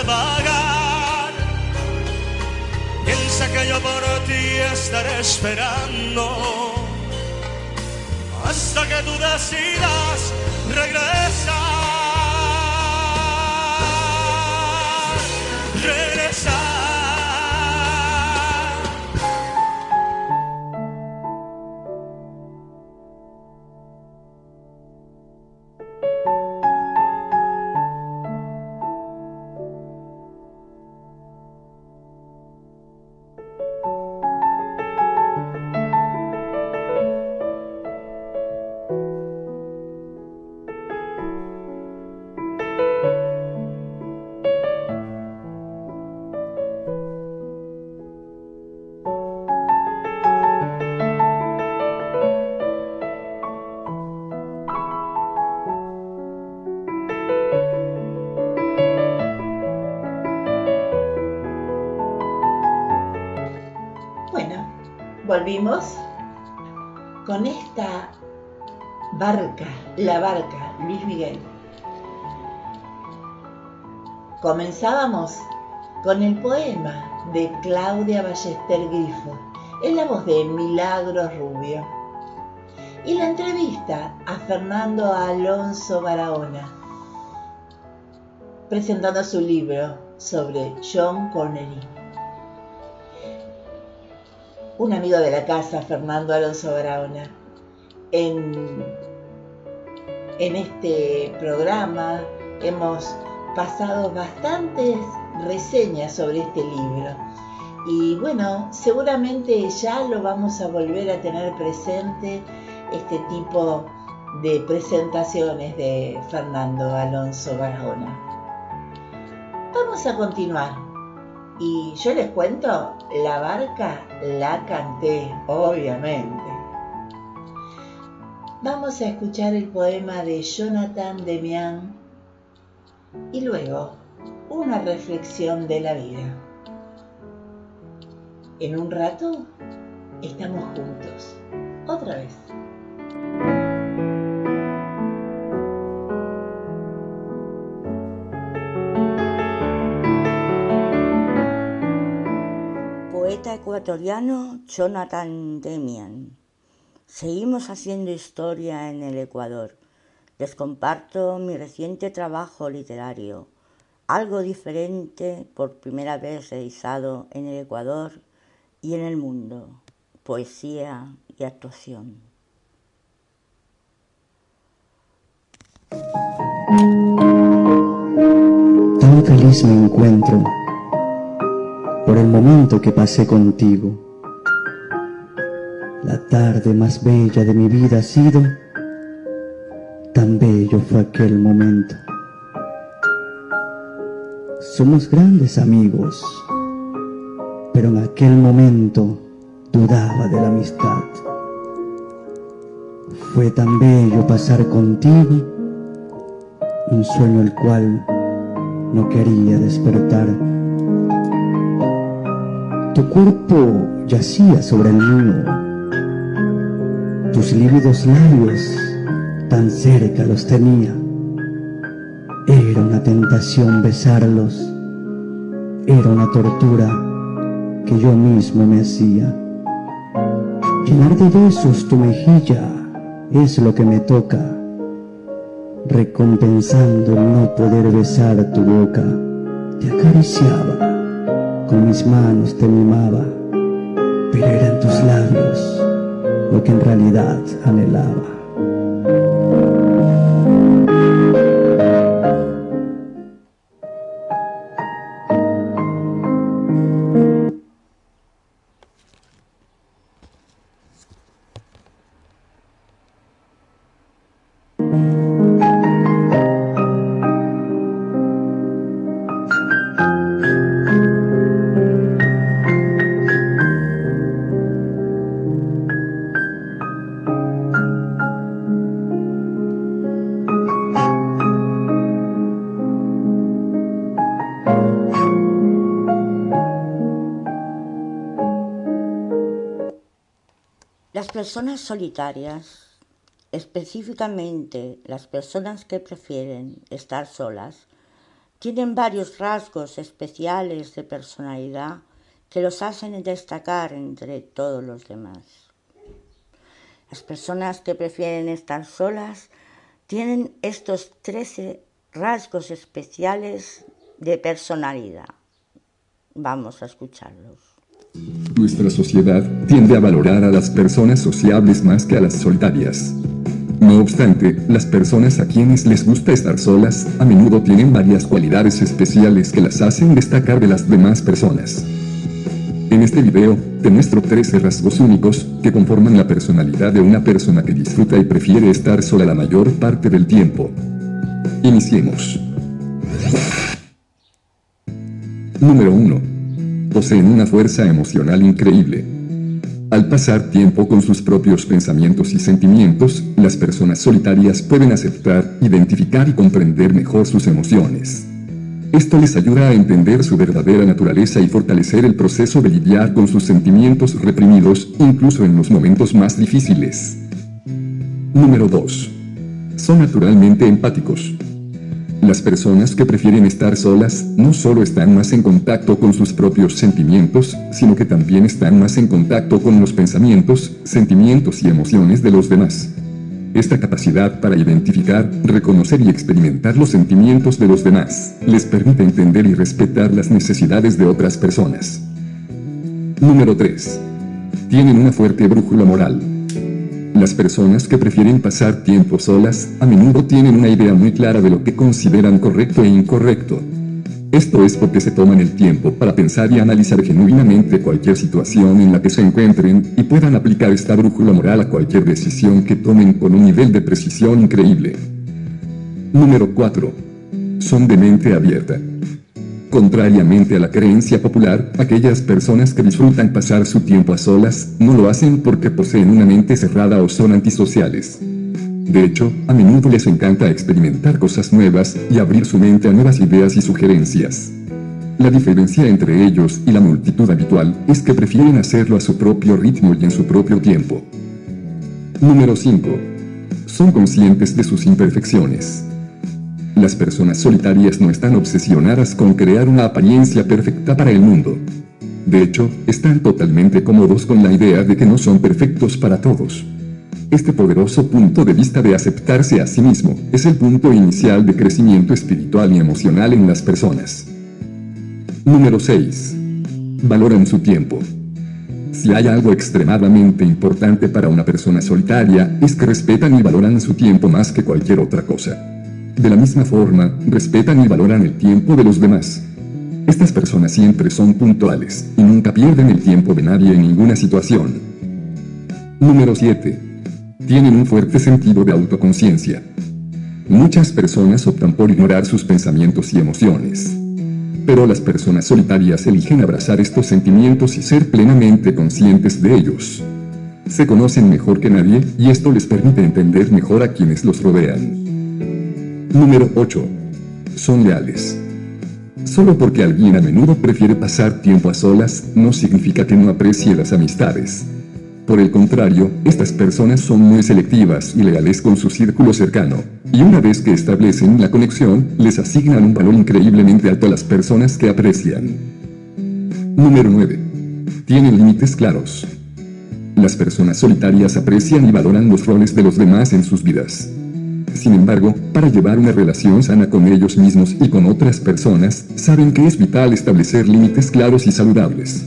vagar, piensa que yo por ti estaré esperando hasta que tú decidas regresar. Volvimos con esta barca, la barca, Luis Miguel. Comenzábamos con el poema de Claudia Ballester Grifo, en la voz de Milagros Rubio, y la entrevista a Fernando Alonso Barahona, presentando su libro sobre John Connery un amigo de la casa, Fernando Alonso Barahona. En, en este programa hemos pasado bastantes reseñas sobre este libro. Y bueno, seguramente ya lo vamos a volver a tener presente este tipo de presentaciones de Fernando Alonso Barahona. Vamos a continuar. Y yo les cuento, la barca la canté, obviamente. Vamos a escuchar el poema de Jonathan Demian y luego una reflexión de la vida. En un rato estamos juntos, otra vez. Ecuatoriano Jonathan Demian. Seguimos haciendo historia en el Ecuador. Les comparto mi reciente trabajo literario, algo diferente por primera vez realizado en el Ecuador y en el mundo, poesía y actuación. Tan feliz me encuentro por el momento que pasé contigo. La tarde más bella de mi vida ha sido, tan bello fue aquel momento. Somos grandes amigos, pero en aquel momento dudaba de la amistad. Fue tan bello pasar contigo, un sueño el cual no quería despertar. Tu cuerpo yacía sobre el mío, tus lívidos labios tan cerca los tenía. Era una tentación besarlos, era una tortura que yo mismo me hacía. Llenar de besos tu mejilla es lo que me toca, recompensando el no poder besar tu boca. Te acariciaba, con mis manos te mimaba, tus labios lo que en realidad anhelaba. Personas solitarias, específicamente las personas que prefieren estar solas, tienen varios rasgos especiales de personalidad que los hacen destacar entre todos los demás. Las personas que prefieren estar solas tienen estos 13 rasgos especiales de personalidad. Vamos a escucharlos. Nuestra sociedad tiende a valorar a las personas sociables más que a las solitarias. No obstante, las personas a quienes les gusta estar solas, a menudo tienen varias cualidades especiales que las hacen destacar de las demás personas. En este video, te muestro 13 rasgos únicos que conforman la personalidad de una persona que disfruta y prefiere estar sola la mayor parte del tiempo. Iniciemos. Número 1 poseen una fuerza emocional increíble. Al pasar tiempo con sus propios pensamientos y sentimientos, las personas solitarias pueden aceptar, identificar y comprender mejor sus emociones. Esto les ayuda a entender su verdadera naturaleza y fortalecer el proceso de lidiar con sus sentimientos reprimidos, incluso en los momentos más difíciles. Número 2. Son naturalmente empáticos. Las personas que prefieren estar solas no solo están más en contacto con sus propios sentimientos, sino que también están más en contacto con los pensamientos, sentimientos y emociones de los demás. Esta capacidad para identificar, reconocer y experimentar los sentimientos de los demás les permite entender y respetar las necesidades de otras personas. Número 3. Tienen una fuerte brújula moral. Las personas que prefieren pasar tiempo solas, a menudo tienen una idea muy clara de lo que consideran correcto e incorrecto. Esto es porque se toman el tiempo para pensar y analizar genuinamente cualquier situación en la que se encuentren y puedan aplicar esta brújula moral a cualquier decisión que tomen con un nivel de precisión increíble. Número 4. Son de mente abierta. Contrariamente a la creencia popular, aquellas personas que disfrutan pasar su tiempo a solas, no lo hacen porque poseen una mente cerrada o son antisociales. De hecho, a menudo les encanta experimentar cosas nuevas y abrir su mente a nuevas ideas y sugerencias. La diferencia entre ellos y la multitud habitual es que prefieren hacerlo a su propio ritmo y en su propio tiempo. Número 5. Son conscientes de sus imperfecciones. Las personas solitarias no están obsesionadas con crear una apariencia perfecta para el mundo. De hecho, están totalmente cómodos con la idea de que no son perfectos para todos. Este poderoso punto de vista de aceptarse a sí mismo es el punto inicial de crecimiento espiritual y emocional en las personas. Número 6. Valoran su tiempo. Si hay algo extremadamente importante para una persona solitaria, es que respetan y valoran su tiempo más que cualquier otra cosa. De la misma forma, respetan y valoran el tiempo de los demás. Estas personas siempre son puntuales y nunca pierden el tiempo de nadie en ninguna situación. Número 7. Tienen un fuerte sentido de autoconciencia. Muchas personas optan por ignorar sus pensamientos y emociones. Pero las personas solitarias eligen abrazar estos sentimientos y ser plenamente conscientes de ellos. Se conocen mejor que nadie y esto les permite entender mejor a quienes los rodean. Número 8. Son leales. Solo porque alguien a menudo prefiere pasar tiempo a solas, no significa que no aprecie las amistades. Por el contrario, estas personas son muy selectivas y leales con su círculo cercano, y una vez que establecen la conexión, les asignan un valor increíblemente alto a las personas que aprecian. Número 9. Tienen límites claros. Las personas solitarias aprecian y valoran los roles de los demás en sus vidas. Sin embargo, para llevar una relación sana con ellos mismos y con otras personas, saben que es vital establecer límites claros y saludables.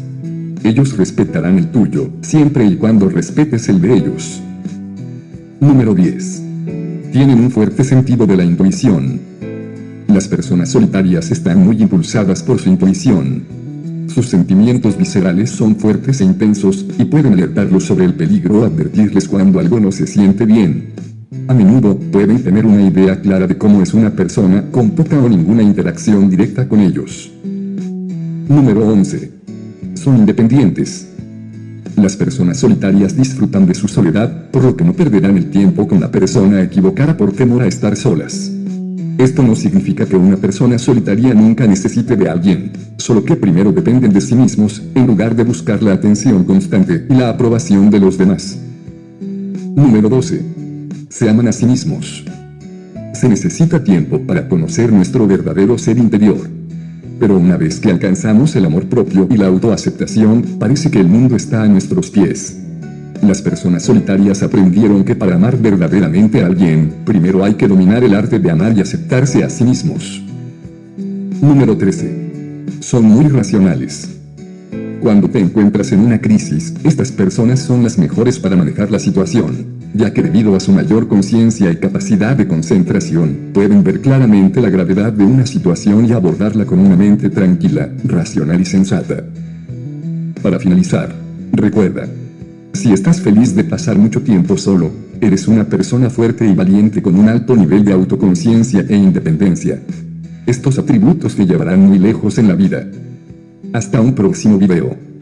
ellos respetarán el tuyo, siempre y cuando respetes el de ellos. Número 10. Tienen un fuerte sentido de la intuición. Las personas solitarias están muy impulsadas por su intuición. Sus sentimientos viscerales son fuertes e intensos, y pueden alertarlos sobre el peligro o advertirles cuando algo no se siente bien. A menudo, pueden tener una idea clara de cómo es una persona con poca o ninguna interacción directa con ellos. Número 11. Son independientes. Las personas solitarias disfrutan de su soledad, por lo que no perderán el tiempo con la persona equivocada por temor a estar solas. Esto no significa que una persona solitaria nunca necesite de alguien, solo que primero dependen de sí mismos, en lugar de buscar la atención constante y la aprobación de los demás. Número 12. Se aman a sí mismos. Se necesita tiempo para conocer nuestro verdadero ser interior. Pero una vez que alcanzamos el amor propio y la autoaceptación, parece que el mundo está a nuestros pies. Las personas solitarias aprendieron que para amar verdaderamente a alguien, primero hay que dominar el arte de amar y aceptarse a sí mismos. Número 13. Son muy racionales. Cuando te encuentras en una crisis, estas personas son las mejores para manejar la situación, ya que debido a su mayor conciencia y capacidad de concentración, pueden ver claramente la gravedad de una situación y abordarla con una mente tranquila, racional y sensata. Para finalizar, recuerda, si estás feliz de pasar mucho tiempo solo, eres una persona fuerte y valiente con un alto nivel de autoconciencia e independencia. Estos atributos te llevarán muy lejos en la vida. Hasta un próximo video.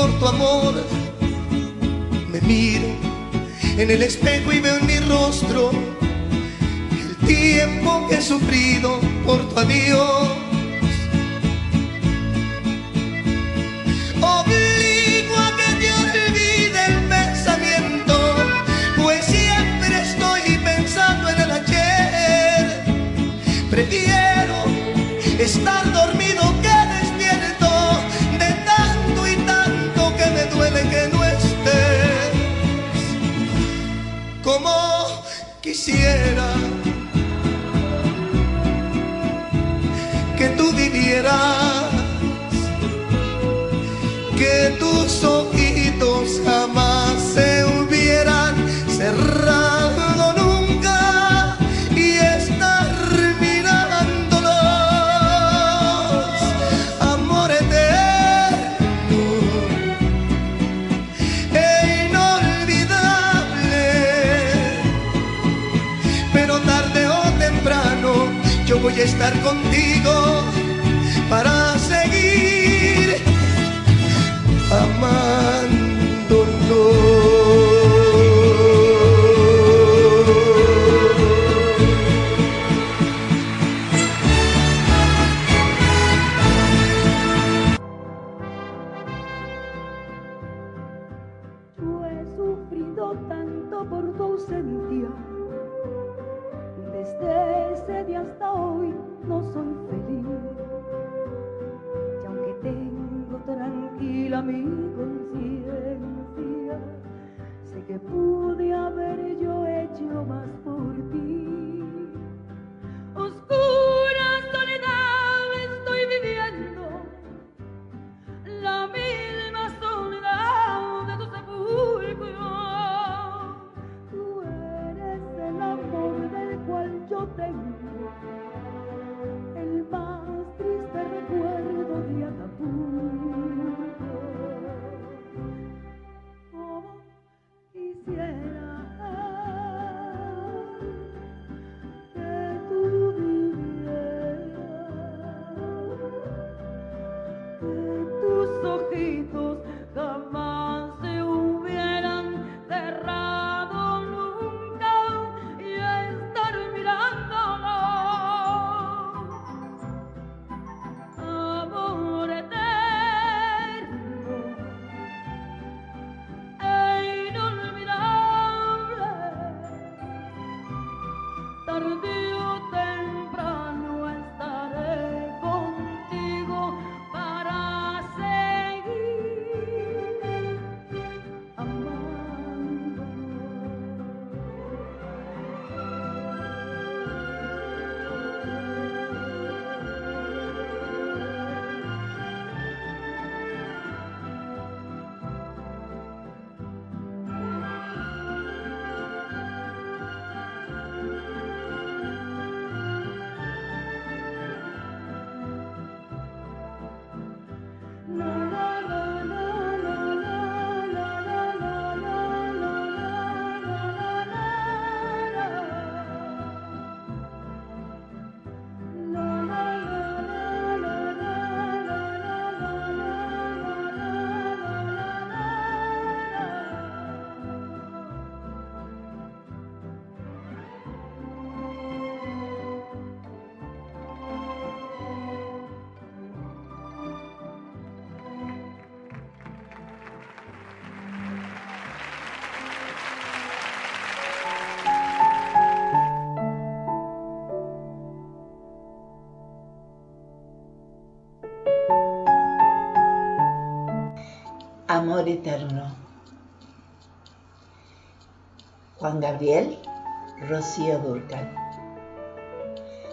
Por tu amor. Me miro en el espejo y veo en mi rostro el tiempo que he sufrido por tu adiós. Obligo a que te olvide el pensamiento, pues siempre estoy pensando en el ayer. Prefiero estar quisiera que tú vivieras, que tus ojitos jamás estar contigo cual eterno. Juan Gabriel, Rocío Durcal.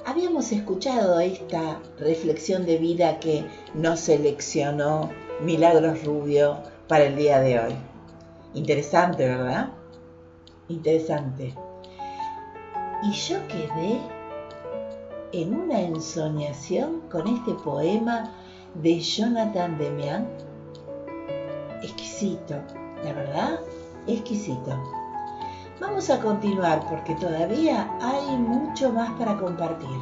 Habíamos escuchado esta reflexión de vida que nos seleccionó Milagros Rubio para el día de hoy. Interesante, ¿verdad? Interesante. Y yo quedé en una ensoñación con este poema de Jonathan Demian. Exquisito, la verdad, exquisito. Vamos a continuar porque todavía hay mucho más para compartir.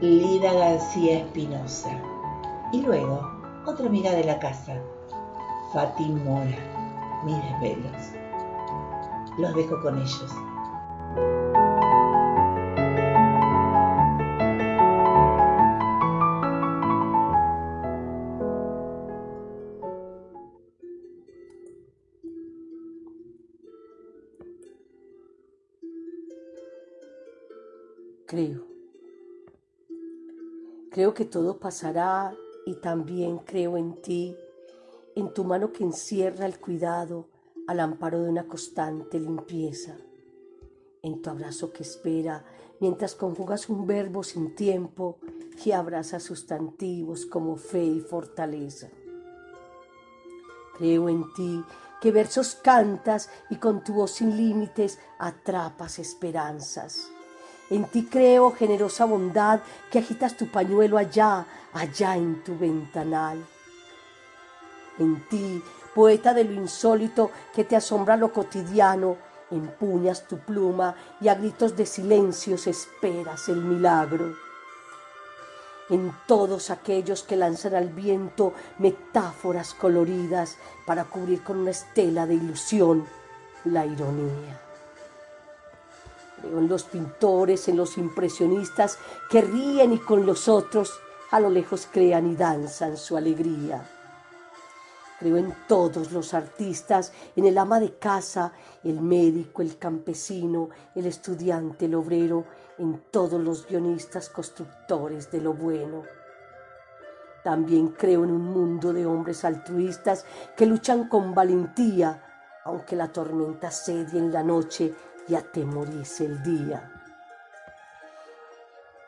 Lida García Espinosa. Y luego, otra amiga de la casa, Fatim Mora, mis desvelos. Los dejo con ellos. Que todo pasará y también creo en ti, en tu mano que encierra el cuidado al amparo de una constante limpieza, en tu abrazo que espera mientras conjugas un verbo sin tiempo y abraza sustantivos como fe y fortaleza. Creo en ti que versos cantas y con tu voz sin límites atrapas esperanzas. En ti creo, generosa bondad, que agitas tu pañuelo allá, allá en tu ventanal. En ti, poeta de lo insólito, que te asombra lo cotidiano, empuñas tu pluma y a gritos de silencios esperas el milagro. En todos aquellos que lanzan al viento metáforas coloridas para cubrir con una estela de ilusión la ironía. Creo en los pintores, en los impresionistas que ríen y con los otros a lo lejos crean y danzan su alegría. Creo en todos los artistas, en el ama de casa, el médico, el campesino, el estudiante, el obrero, en todos los guionistas constructores de lo bueno. También creo en un mundo de hombres altruistas que luchan con valentía, aunque la tormenta sedie en la noche y atemorice el día.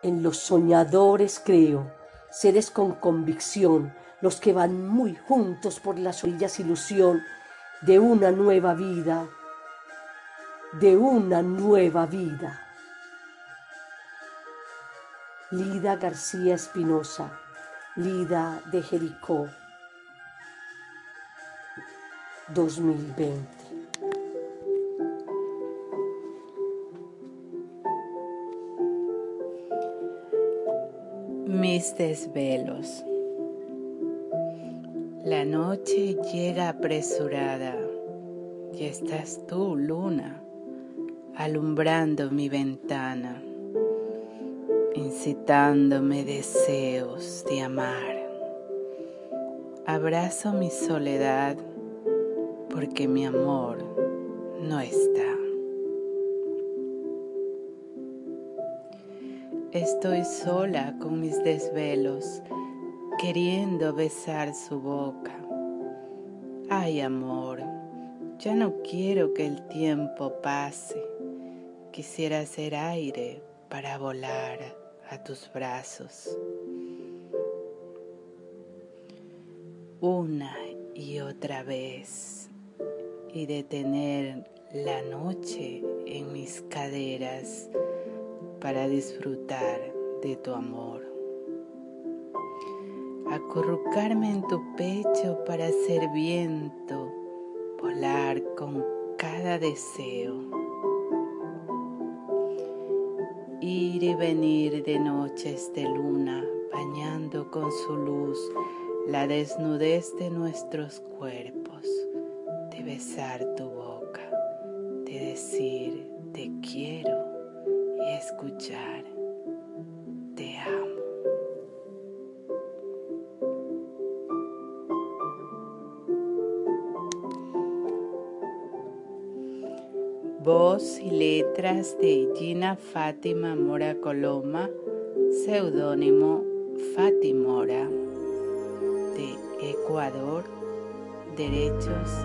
En los soñadores creo, seres con convicción, los que van muy juntos por las orillas ilusión de una nueva vida, de una nueva vida. Lida García Espinosa, Lida de Jericó, 2020. Mis desvelos. La noche llega apresurada y estás tú, luna, alumbrando mi ventana, incitándome deseos de amar. Abrazo mi soledad porque mi amor no está. Estoy sola con mis desvelos, queriendo besar su boca. Ay, amor, ya no quiero que el tiempo pase. Quisiera ser aire para volar a tus brazos. Una y otra vez y detener la noche en mis caderas para disfrutar de tu amor. Acurrucarme en tu pecho para ser viento, volar con cada deseo. Ir y venir de noches de luna, bañando con su luz la desnudez de nuestros cuerpos, de besar tu boca, de decir te quiero escuchar te amo. Voz y letras de Gina Fátima Mora Coloma, seudónimo Fatimora. de Ecuador, derechos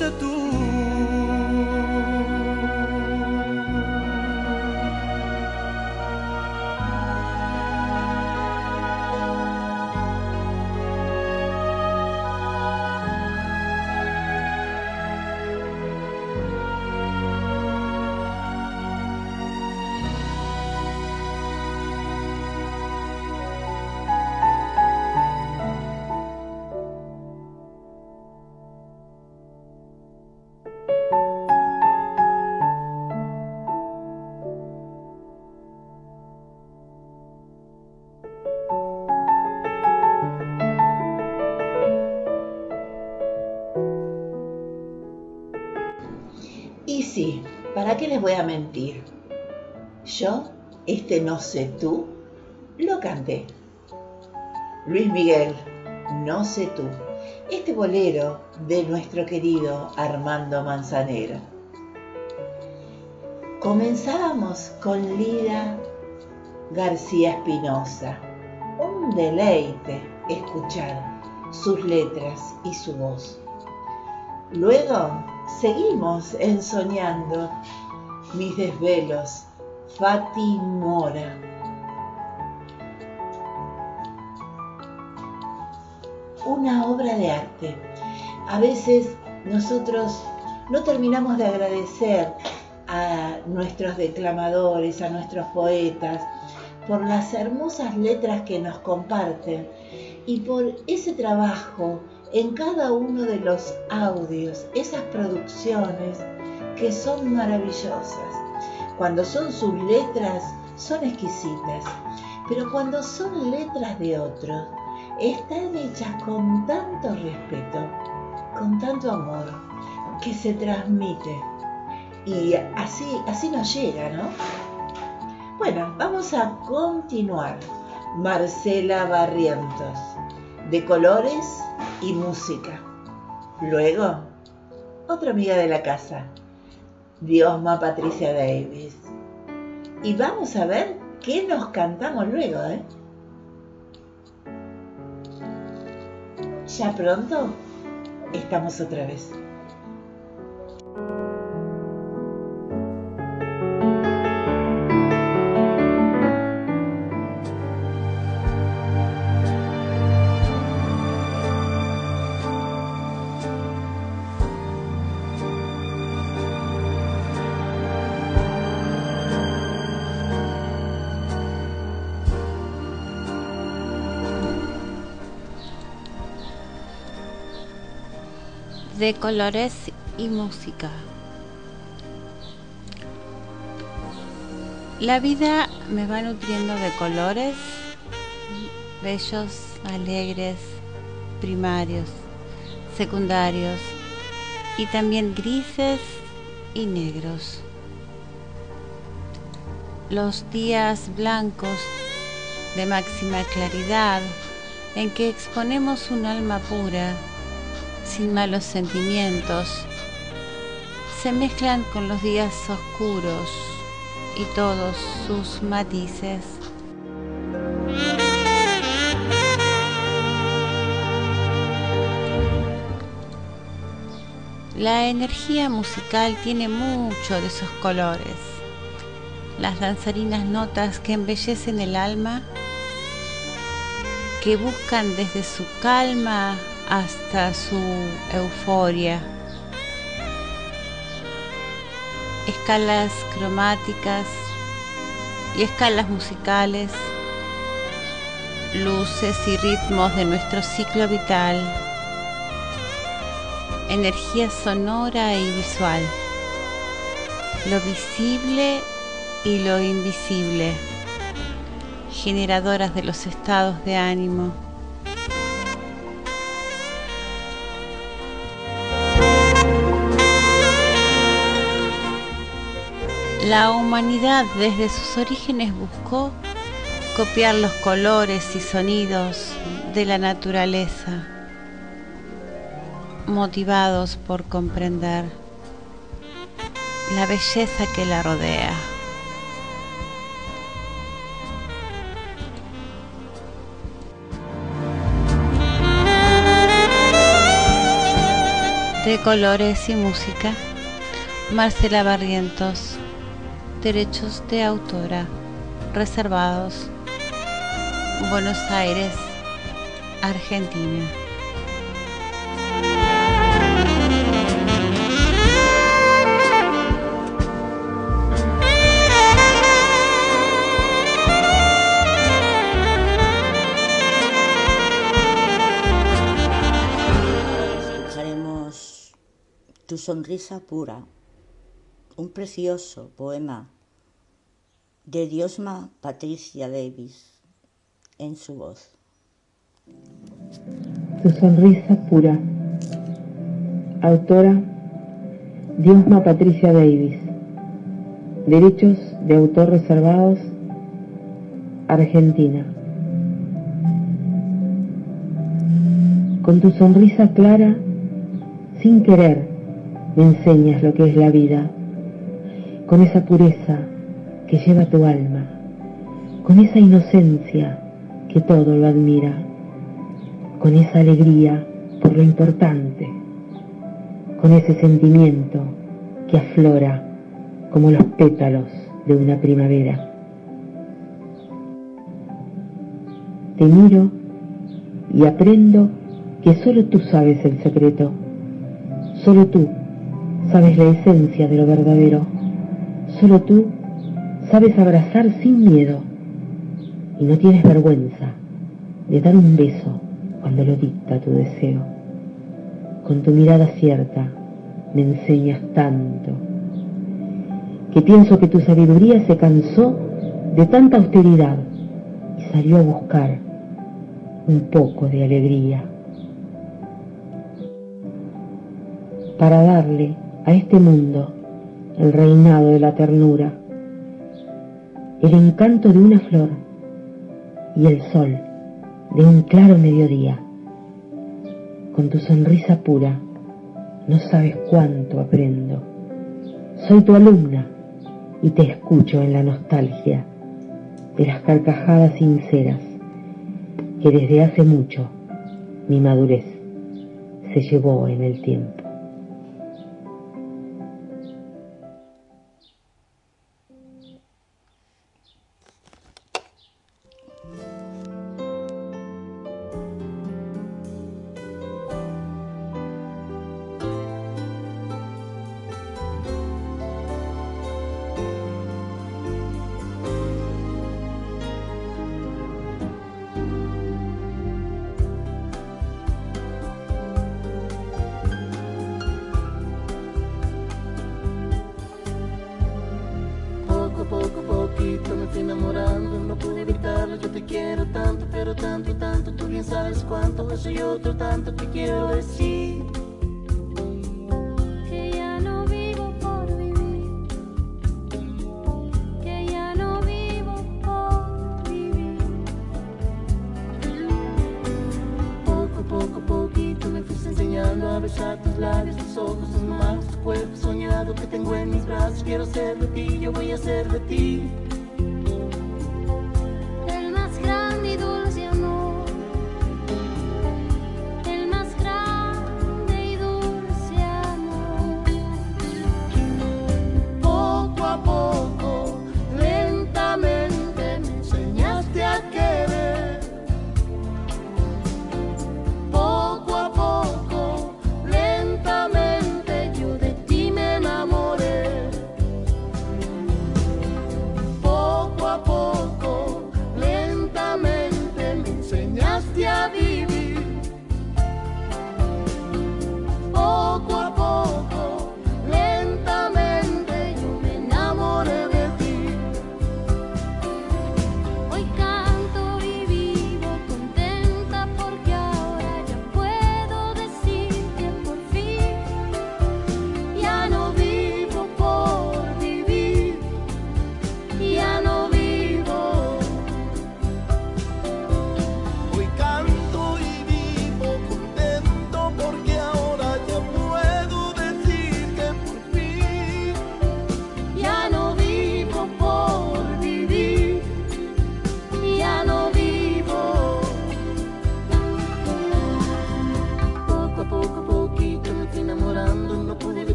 No Yo, este no sé tú, lo canté. Luis Miguel, no sé tú, este bolero de nuestro querido Armando Manzanero. Comenzábamos con Lida García Espinosa. Un deleite escuchar sus letras y su voz. Luego seguimos ensoñando mis desvelos, Fati Mora. Una obra de arte. A veces nosotros no terminamos de agradecer a nuestros declamadores, a nuestros poetas, por las hermosas letras que nos comparten y por ese trabajo en cada uno de los audios, esas producciones que son maravillosas. Cuando son sus letras, son exquisitas, pero cuando son letras de otros, están hechas con tanto respeto, con tanto amor, que se transmite. Y así, así nos llega, ¿no? Bueno, vamos a continuar. Marcela Barrientos, de colores y música. Luego, otra amiga de la casa, Diosma Patricia Davis. Y vamos a ver qué nos cantamos luego, ¿eh? Ya pronto estamos otra vez. De colores y música. La vida me va nutriendo de colores bellos, alegres, primarios, secundarios y también grises y negros. Los días blancos de máxima claridad en que exponemos un alma pura sin malos sentimientos, se mezclan con los días oscuros y todos sus matices. La energía musical tiene mucho de esos colores. Las danzarinas notas que embellecen el alma, que buscan desde su calma hasta su euforia. Escalas cromáticas y escalas musicales, luces y ritmos de nuestro ciclo vital, energía sonora y visual, lo visible y lo invisible, generadoras de los estados de ánimo. La humanidad desde sus orígenes buscó copiar los colores y sonidos de la naturaleza, motivados por comprender la belleza que la rodea. De colores y música, Marcela Barrientos derechos de autora reservados. Buenos Aires, Argentina. Escucharemos Tu sonrisa pura un precioso poema de Diosma Patricia Davis en su voz. Tu sonrisa pura. Autora Diosma Patricia Davis. Derechos de autor reservados. Argentina. Con tu sonrisa clara, sin querer, me enseñas lo que es la vida con esa pureza que lleva tu alma, con esa inocencia que todo lo admira, con esa alegría por lo importante, con ese sentimiento que aflora como los pétalos de una primavera. Te miro y aprendo que solo tú sabes el secreto, solo tú sabes la esencia de lo verdadero Solo tú sabes abrazar sin miedo y no tienes vergüenza de dar un beso cuando lo dicta tu deseo. Con tu mirada cierta me enseñas tanto que pienso que tu sabiduría se cansó de tanta austeridad y salió a buscar un poco de alegría. Para darle a este mundo el reinado de la ternura, el encanto de una flor y el sol de un claro mediodía. Con tu sonrisa pura, no sabes cuánto aprendo. Soy tu alumna y te escucho en la nostalgia de las carcajadas sinceras que desde hace mucho mi madurez se llevó en el tiempo.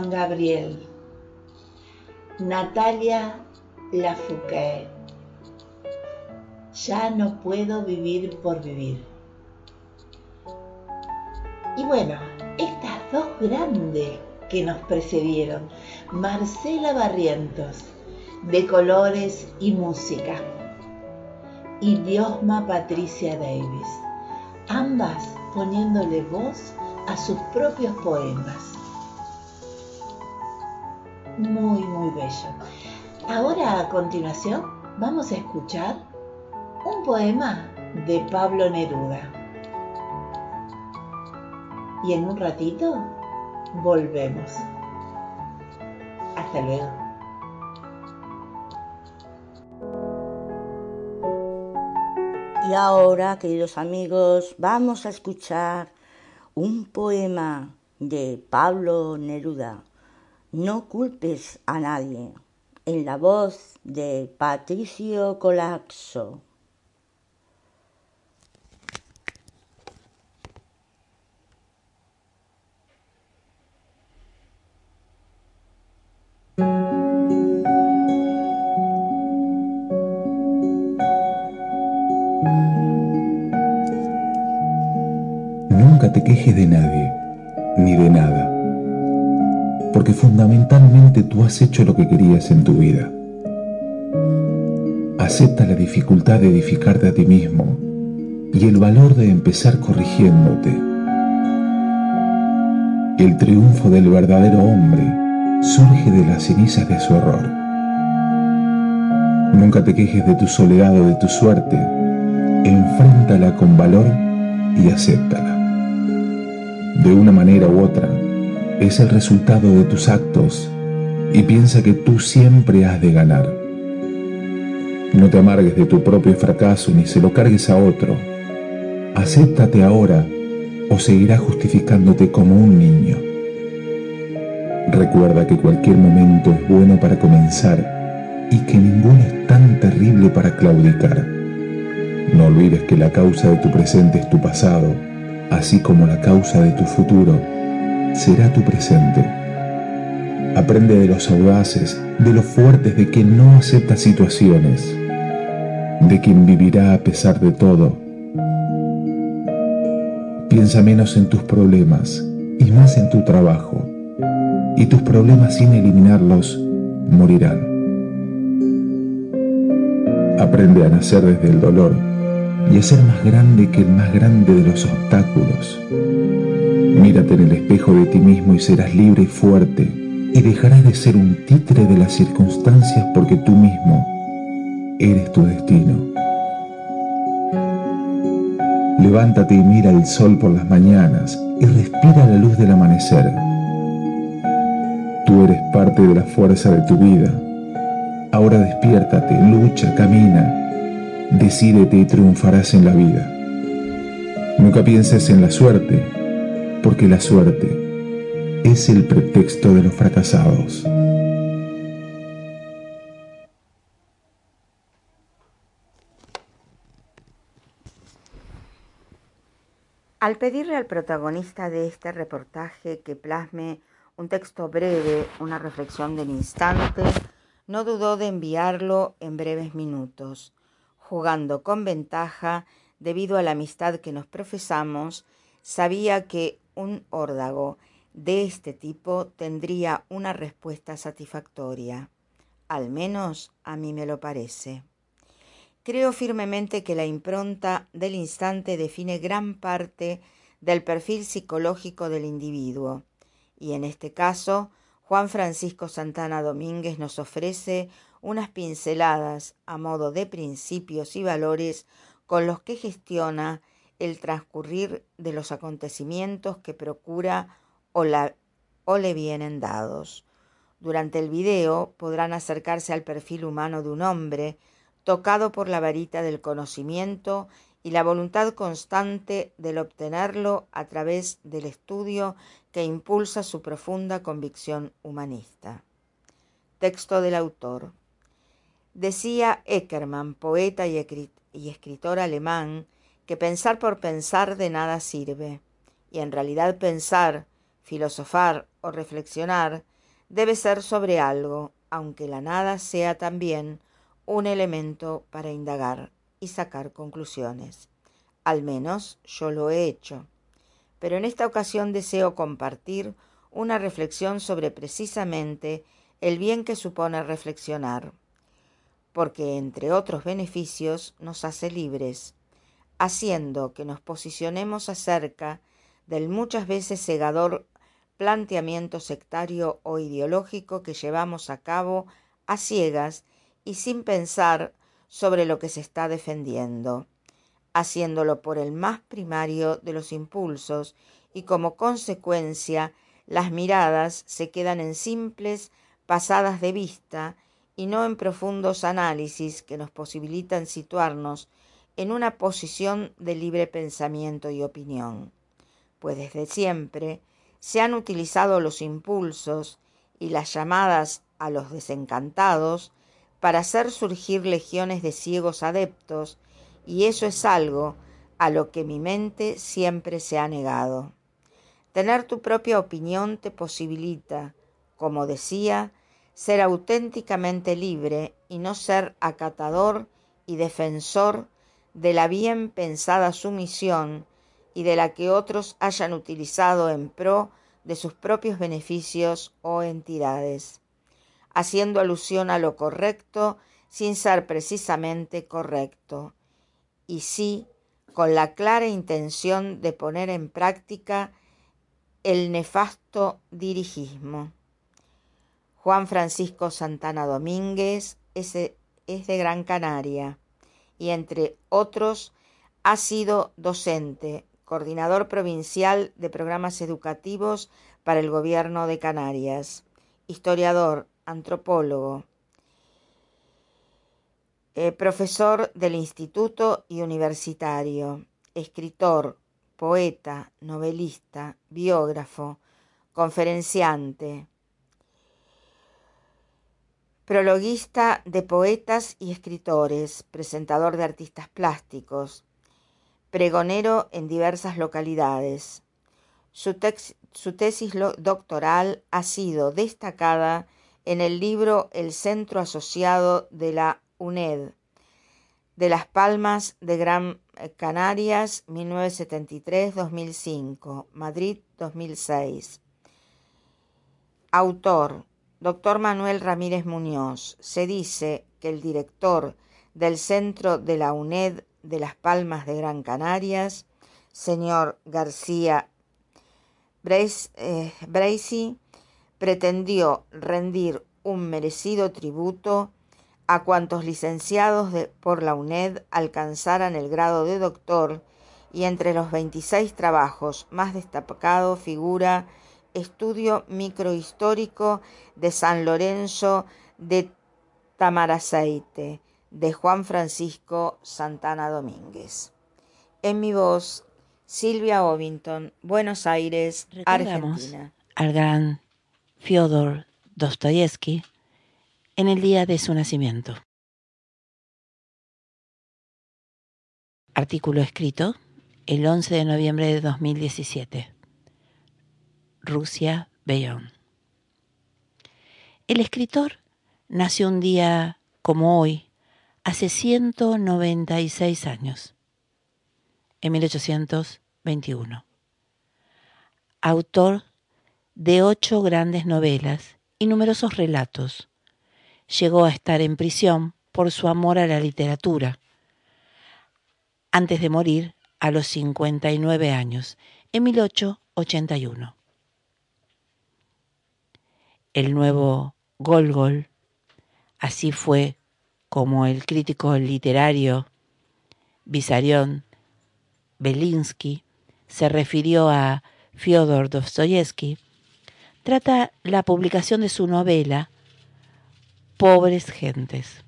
Gabriel, Natalia Lafourcade. Ya no puedo vivir por vivir. Y bueno, estas dos grandes que nos precedieron, Marcela Barrientos, de Colores y Música, y Diosma Patricia Davis, ambas poniéndole voz a sus propios poemas. Muy, muy bello. Ahora a continuación vamos a escuchar un poema de Pablo Neruda. Y en un ratito volvemos. Hasta luego. Y ahora, queridos amigos, vamos a escuchar un poema de Pablo Neruda. No culpes a nadie, en la voz de Patricio Colapso. Nunca te quejes de nadie, ni de nada, porque fundamentalmente tú has hecho lo que querías en tu vida. Acepta la dificultad de edificarte a ti mismo y el valor de empezar corrigiéndote. El triunfo del verdadero hombre surge de las cenizas de su error. Nunca te quejes de tu soledad o de tu suerte, enfréntala con valor y acéptala. De una manera u otra, es el resultado de tus actos y piensa que tú siempre has de ganar. No te amargues de tu propio fracaso ni se lo cargues a otro. Acéptate ahora o seguirás justificándote como un niño. Recuerda que cualquier momento es bueno para comenzar y que ninguno es tan terrible para claudicar. No olvides que la causa de tu presente es tu pasado, así como la causa de tu futuro será tu presente. Aprende de los audaces, de los fuertes, de quien no acepta situaciones, de quien vivirá a pesar de todo. Piensa menos en tus problemas y más en tu trabajo, y tus problemas sin eliminarlos morirán. Aprende a nacer desde el dolor y a ser más grande que el más grande de los obstáculos. Mírate en el espejo de ti mismo y serás libre y fuerte y dejarás de ser un títere de las circunstancias porque tú mismo eres tu destino. Levántate y mira el sol por las mañanas y respira la luz del amanecer. Tú eres parte de la fuerza de tu vida. Ahora despiértate, lucha, camina, decídete y triunfarás en la vida. Nunca pienses en la suerte, porque la suerte es el pretexto de los fracasados. Al pedirle al protagonista de este reportaje que plasme un texto breve, una reflexión del instante, no dudó de enviarlo en breves minutos, jugando con ventaja debido a la amistad que nos profesamos, sabía que un órdago de este tipo tendría una respuesta satisfactoria. Al menos a mí me lo parece. Creo firmemente que la impronta del instante define gran parte del perfil psicológico del individuo, y en este caso, Juan Francisco Santana Domínguez nos ofrece unas pinceladas a modo de principios y valores con los que gestiona el transcurrir de los acontecimientos que procura o, la, o le vienen dados. Durante el video podrán acercarse al perfil humano de un hombre tocado por la varita del conocimiento y la voluntad constante del obtenerlo a través del estudio que impulsa su profunda convicción humanista. Texto del autor. Decía Eckermann, poeta y, escritor alemán, que pensar por pensar de nada sirve, y en realidad pensar, filosofar o reflexionar debe ser sobre algo, aunque la nada sea también un elemento para indagar y sacar conclusiones. Al menos yo lo he hecho. Pero en esta ocasión deseo compartir una reflexión sobre precisamente el bien que supone reflexionar, porque entre otros beneficios nos hace libres, haciendo que nos posicionemos acerca del muchas veces cegador planteamiento sectario o ideológico que llevamos a cabo a ciegas y sin pensar sobre lo que se está defendiendo, haciéndolo por el más primario de los impulsos y como consecuencia las miradas se quedan en simples pasadas de vista y no en profundos análisis que nos posibilitan situarnos en una posición de libre pensamiento y opinión, pues desde siempre se han utilizado los impulsos y las llamadas a los desencantados para hacer surgir legiones de ciegos adeptos, y eso es algo a lo que mi mente siempre se ha negado. Tener tu propia opinión te posibilita, como decía, ser auténticamente libre y no ser acatador y defensor de la bien pensada sumisión y de la que otros hayan utilizado en pro de sus propios beneficios o entidades, haciendo alusión a lo correcto sin ser precisamente correcto, y sí con la clara intención de poner en práctica el nefasto dirigismo. Juan Francisco Santana Domínguez es de, Gran Canaria y entre otros ha sido docente, coordinador provincial de programas educativos para el gobierno de Canarias, historiador, antropólogo, eh, profesor del instituto y universitario, escritor, poeta, novelista, biógrafo, conferenciante, prologuista de poetas y escritores, presentador de artistas plásticos, pregonero en diversas localidades. Su, su tesis doctoral ha sido destacada en el libro El Centro Asociado de la UNED, de Las Palmas de Gran Canarias, 1973-2005, Madrid, 2006. Autor, doctor Manuel Ramírez Muñoz. Se dice que el director del Centro de la UNED de Las Palmas de Gran Canarias, señor García eh, Bracy, pretendió rendir un merecido tributo a cuantos licenciados de, por la UNED alcanzaran el grado de doctor y entre los 26 trabajos más destacados figura Estudio microhistórico de San Lorenzo de Tamaraceite, de Juan Francisco Santana Domínguez. En mi voz, Silvia Ovington, Buenos Aires, Argentina. Al gran Fyodor Dostoyevsky en el día de su nacimiento. Artículo escrito el 11 de noviembre de 2017. Rusia, Bellón. El escritor nació un día como hoy, hace 196 años, en 1821. Autor de ocho grandes novelas y numerosos relatos, llegó a estar en prisión por su amor a la literatura, antes de morir a los 59 años, en 1881. El nuevo Golgol, así fue como el crítico literario Vissarion Belinsky se refirió a Fyodor Dostoyevsky, trata la publicación de su novela Pobres Gentes.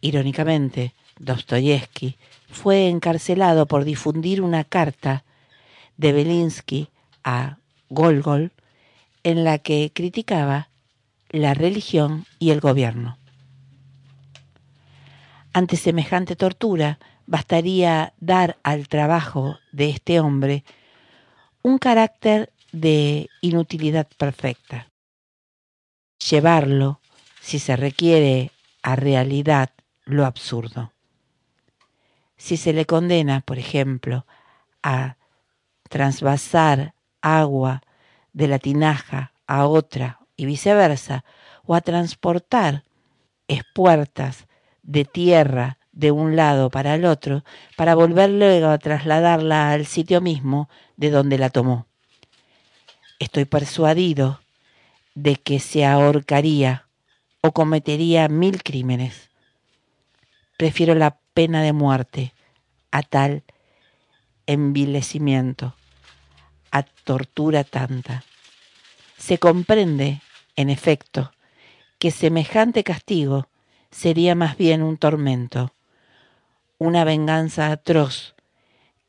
Irónicamente, Dostoyevsky fue encarcelado por difundir una carta de Belinsky a Golgol en la que criticaba la religión y el gobierno. Ante semejante tortura, bastaría dar al trabajo de este hombre un carácter de inutilidad perfecta. llevarlo, si se requiere a realidad, lo absurdo. Si se le condena, por ejemplo, a transvasar agua de la tinaja a otra y viceversa, o a transportar espuertas de tierra de un lado para el otro, para volver luego a trasladarla al sitio mismo de donde la tomó. Estoy persuadido de que se ahorcaría o cometería mil crímenes. Prefiero la pena de muerte a tal envilecimiento, a tortura tanta. Se comprende, en efecto, que semejante castigo sería más bien un tormento, una venganza atroz,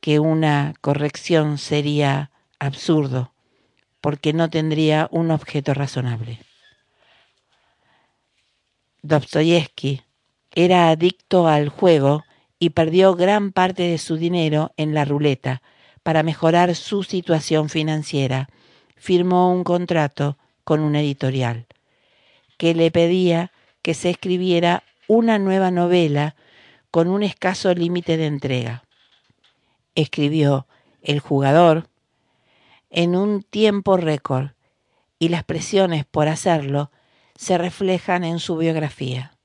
que una corrección sería absurdo, porque no tendría un objeto razonable. Dostoyevsky era adicto al juego y perdió gran parte de su dinero en la ruleta para mejorar su situación financiera. Firmó un contrato con una editorial que le pedía que se escribiera una nueva novela con un escaso límite de entrega. Escribió El jugador en un tiempo récord y las presiones por hacerlo se reflejan en su biografía.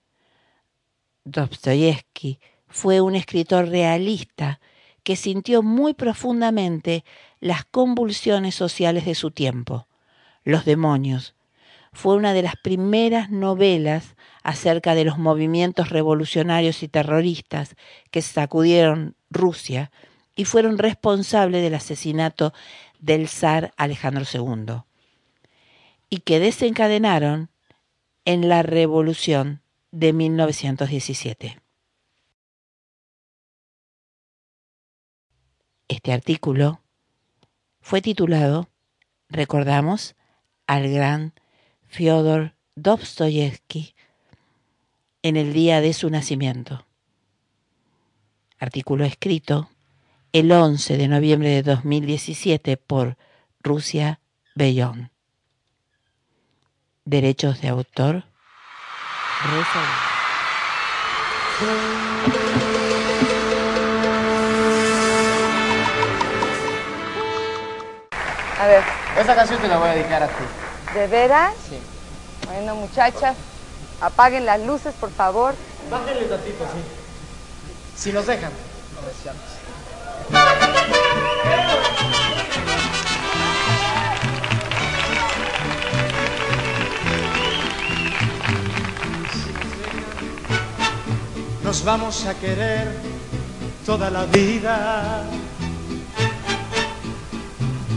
Dostoyevsky fue un escritor realista que sintió muy profundamente las convulsiones sociales de su tiempo. Los demonios, fue una de las primeras novelas acerca de los movimientos revolucionarios y terroristas que sacudieron Rusia y fueron responsables del asesinato del zar Alejandro II y que desencadenaron en la revolución de 1917. Este artículo fue titulado, recordamos, al gran Fyodor Dostoyevsky en el día de su nacimiento. Artículo escrito el 11 de noviembre de 2017 por Rusia Bellón. Derechos de autor. A ver. Esa canción te la voy a dedicar a ti. ¿De veras? Sí. Bueno, muchachas, apaguen las luces, por favor. Bájenle tantito, sí. Si nos dejan. Nos vamos a querer toda la vida.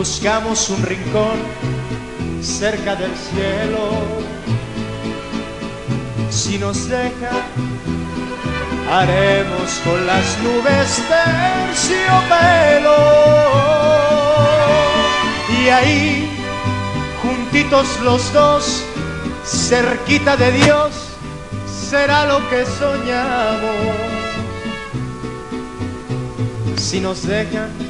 buscamos un rincón cerca del cielo. Si nos deja, haremos con las nubes terciopelo. Y ahí, juntitos los dos, cerquita de Dios, será lo que soñamos. Si nos dejan,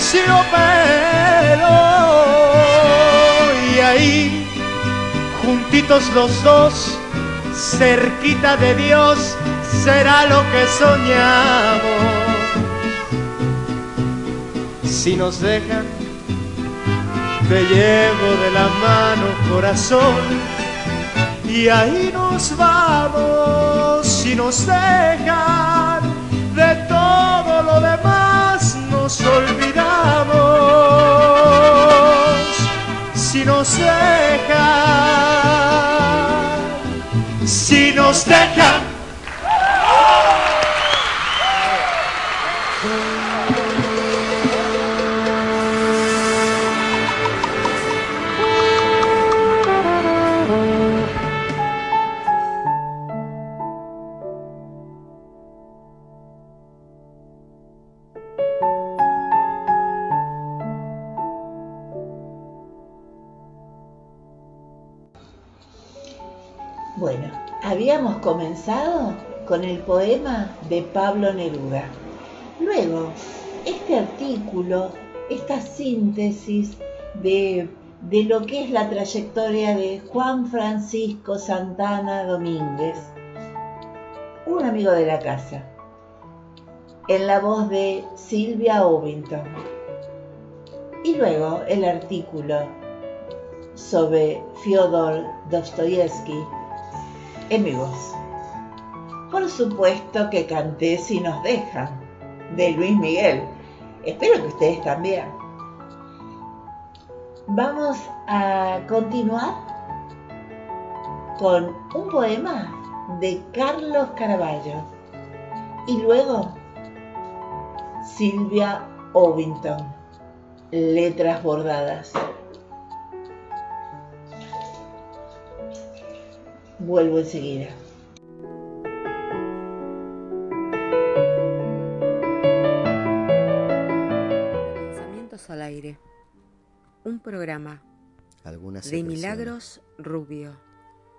terciopelo. Y ahí, juntitos los dos, cerquita de Dios, será lo que soñamos. Si nos dejan, te llevo de la mano corazón y ahí nos vamos y nos dejan de todo lo demás nos olvidamos si nos dejan si nos dejan comenzado con el poema de Pablo Neruda. Luego, este artículo, esta síntesis de, de lo que es la trayectoria de Juan Francisco Santana Domínguez, un amigo de la casa, en la voz de Silvia Ovington. Y luego el artículo sobre Fyodor Dostoyevsky en mi voz. Por supuesto que canté Si nos dejan, de Luis Miguel. Espero que ustedes también. Vamos a continuar con un poema de Carlos Caraballo y luego Silvia Ovington, letras bordadas. Vuelvo enseguida. Al aire. Un programa Alguna de. Milagros Rubio,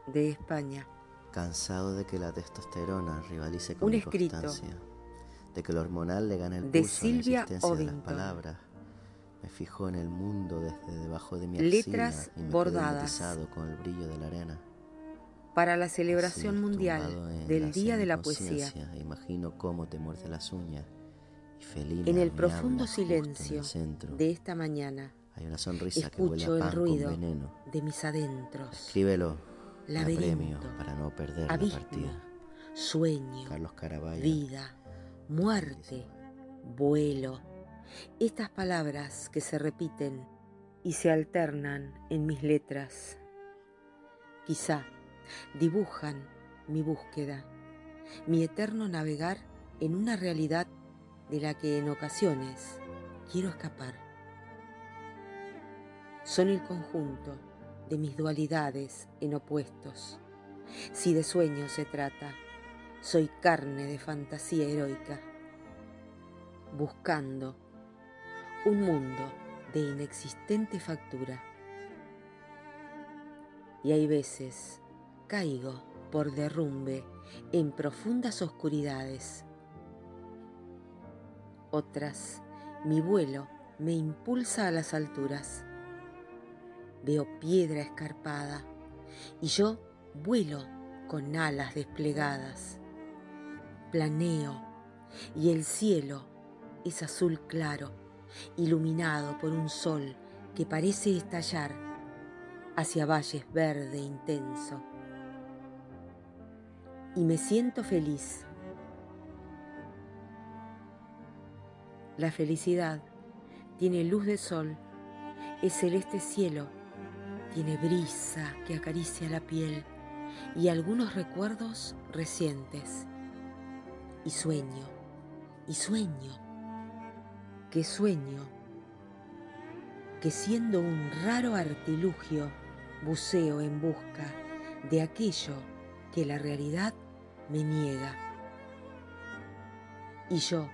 de España. Cansado de que la testosterona rivalice con Un escrito constancia, de que lo hormonal le gane el de pulso la Silvia existencia de las palabras. Me fijo en el mundo desde debajo de mi Letras axila y me bordadas. con el brillo de la arena. Para la celebración Así, mundial del la Día de la Poesía. Imagino cómo te muerde las uñas felina En el profundo el silencio de esta mañana, Hay una sonrisa que huele escucho a el pan ruido con veneno. de mis adentros. Escríbelo. la Laberinto, para no perder la partida. sueño, Carlos vida, muerte, vuelo. Estas palabras que se repiten y se alternan en mis letras. Quizá dibujan mi búsqueda, mi eterno navegar en una realidad de la que en ocasiones quiero escapar. Son el conjunto de mis dualidades en opuestos. Si de sueño se trata, soy carne de fantasía heroica, buscando un mundo de inexistente factura. Y hay veces caigo por derrumbe en profundas oscuridades. Otras, mi vuelo me impulsa a las alturas. Veo piedra escarpada y yo vuelo con alas desplegadas. Planeo y el cielo es azul claro, iluminado por un sol que parece estallar hacia valles verde intenso. Y me siento feliz. La felicidad tiene luz de sol, es celeste cielo, tiene brisa que acaricia la piel y algunos recuerdos recientes. Y sueño, y sueño, que sueño, que siendo un raro artilugio buceo en busca de aquello que la realidad me niega. Y yo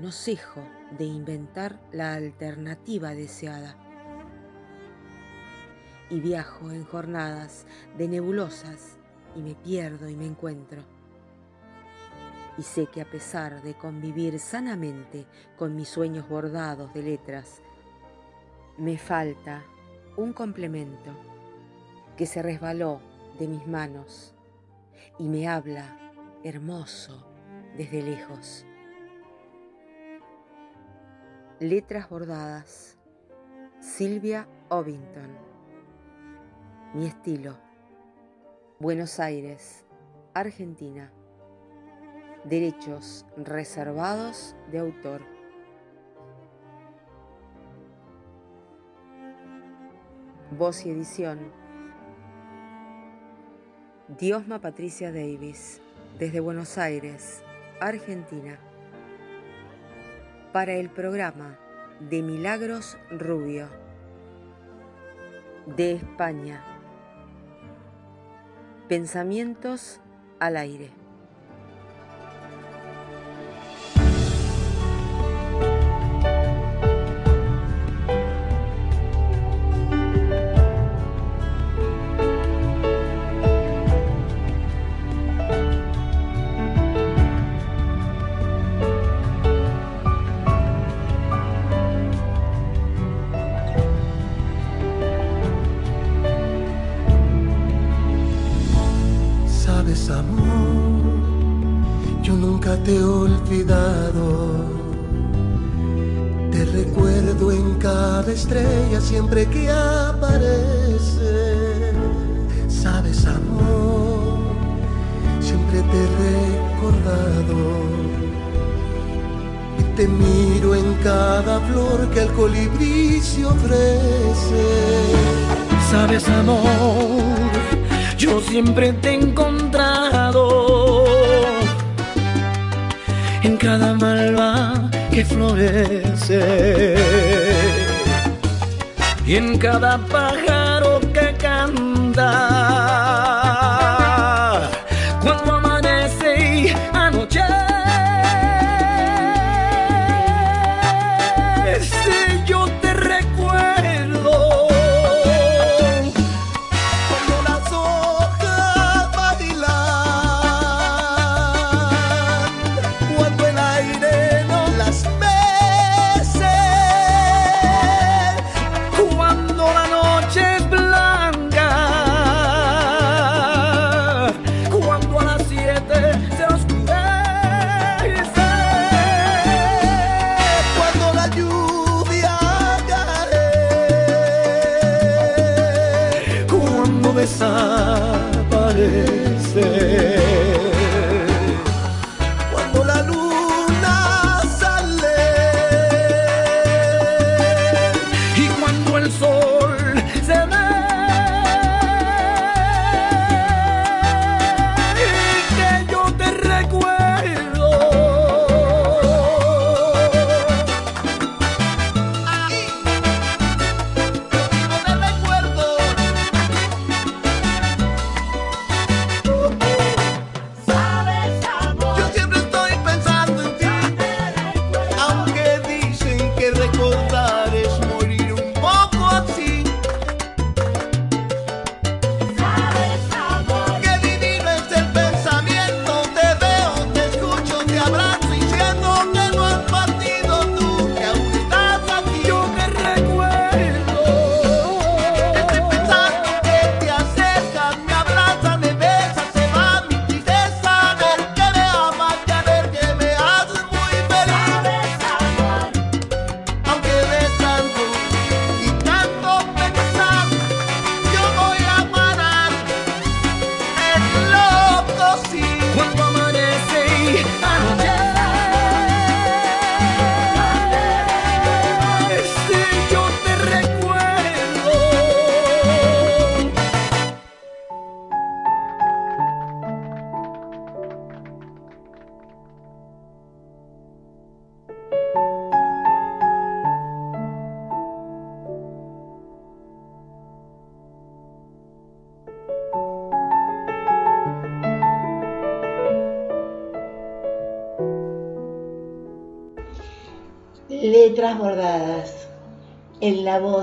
no cejo de inventar la alternativa deseada. Y viajo en jornadas de nebulosas y me pierdo y me encuentro. Y sé que a pesar de convivir sanamente con mis sueños bordados de letras, me falta un complemento que se resbaló de mis manos y me habla hermoso desde lejos. Letras bordadas. Silvia Ovington. Mi estilo. Buenos Aires, Argentina. Derechos reservados de autor. Voz y edición. Diosma Patricia Davis, desde Buenos Aires, Argentina para el programa de Milagros Rubio de España. Pensamientos al aire.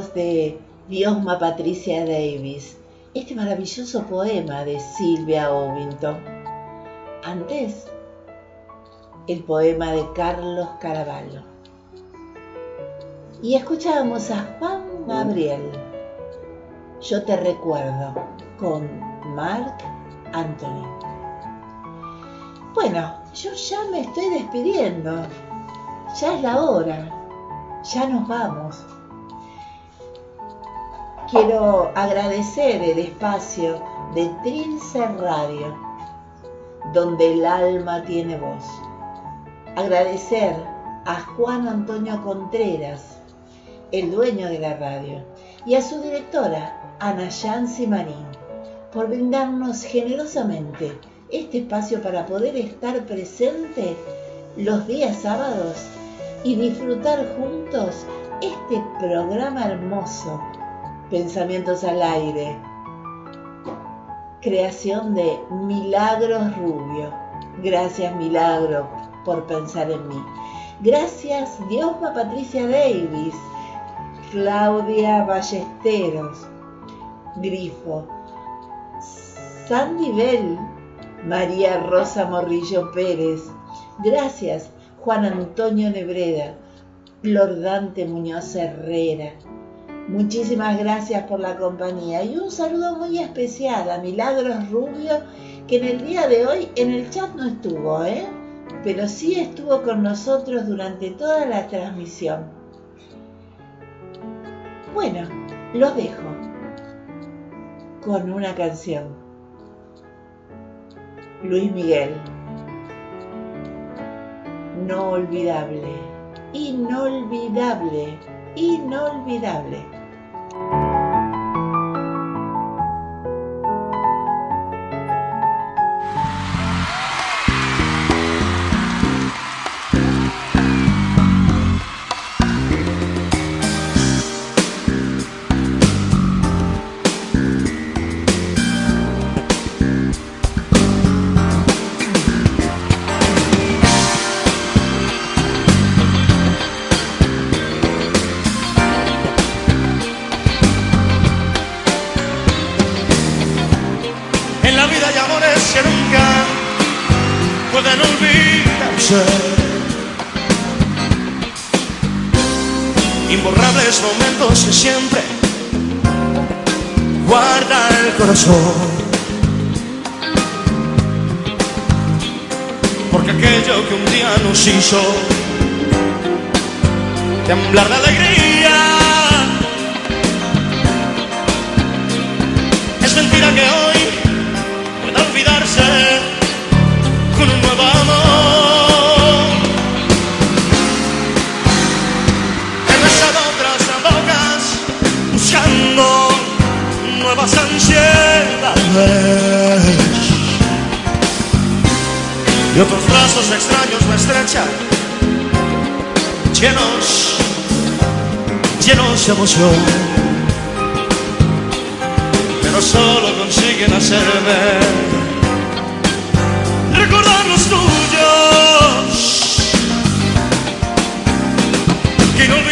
de Diosma Patricia Davis este maravilloso poema de Silvia Ovington. Antes, el poema de Carlos Caraballo. Y escuchábamos a Juan Gabriel. Yo te recuerdo con Mark Anthony. Bueno, yo ya me estoy despidiendo. Ya es la hora. Ya nos vamos quiero agradecer el espacio de Trince Radio, donde el alma tiene voz. Agradecer a Juan Antonio Contreras, el dueño de la radio, y a su directora, Ana Yancy Marín, por brindarnos generosamente este espacio para poder estar presente los días sábados y disfrutar juntos este programa hermoso Pensamientos al Aire, creación de Milagros Rubio. Gracias Milagro por pensar en mí. Gracias Diosma Patricia Davis, Claudia Ballesteros, Grifo, Sandy Bell, María Rosa Morrillo Pérez. Gracias Juan Antonio Nebreda, Lordante Muñoz Herrera. Muchísimas gracias por la compañía y un saludo muy especial a Milagros Rubio, que en el día de hoy en el chat no estuvo, ¿eh? pero sí estuvo con nosotros durante toda la transmisión. Bueno, los dejo con una canción. Luis Miguel. No olvidable, inolvidable, inolvidable. Imborrables momentos que siempre. Guarda el corazón. Porque aquello que un día nos hizo temblar de alegría. Es mentira que ansiedades. Y otros brazos extraños me estrechan, llenos, llenos de emoción pero solo consiguen hacerme recordar los tuyos que inolvidablemente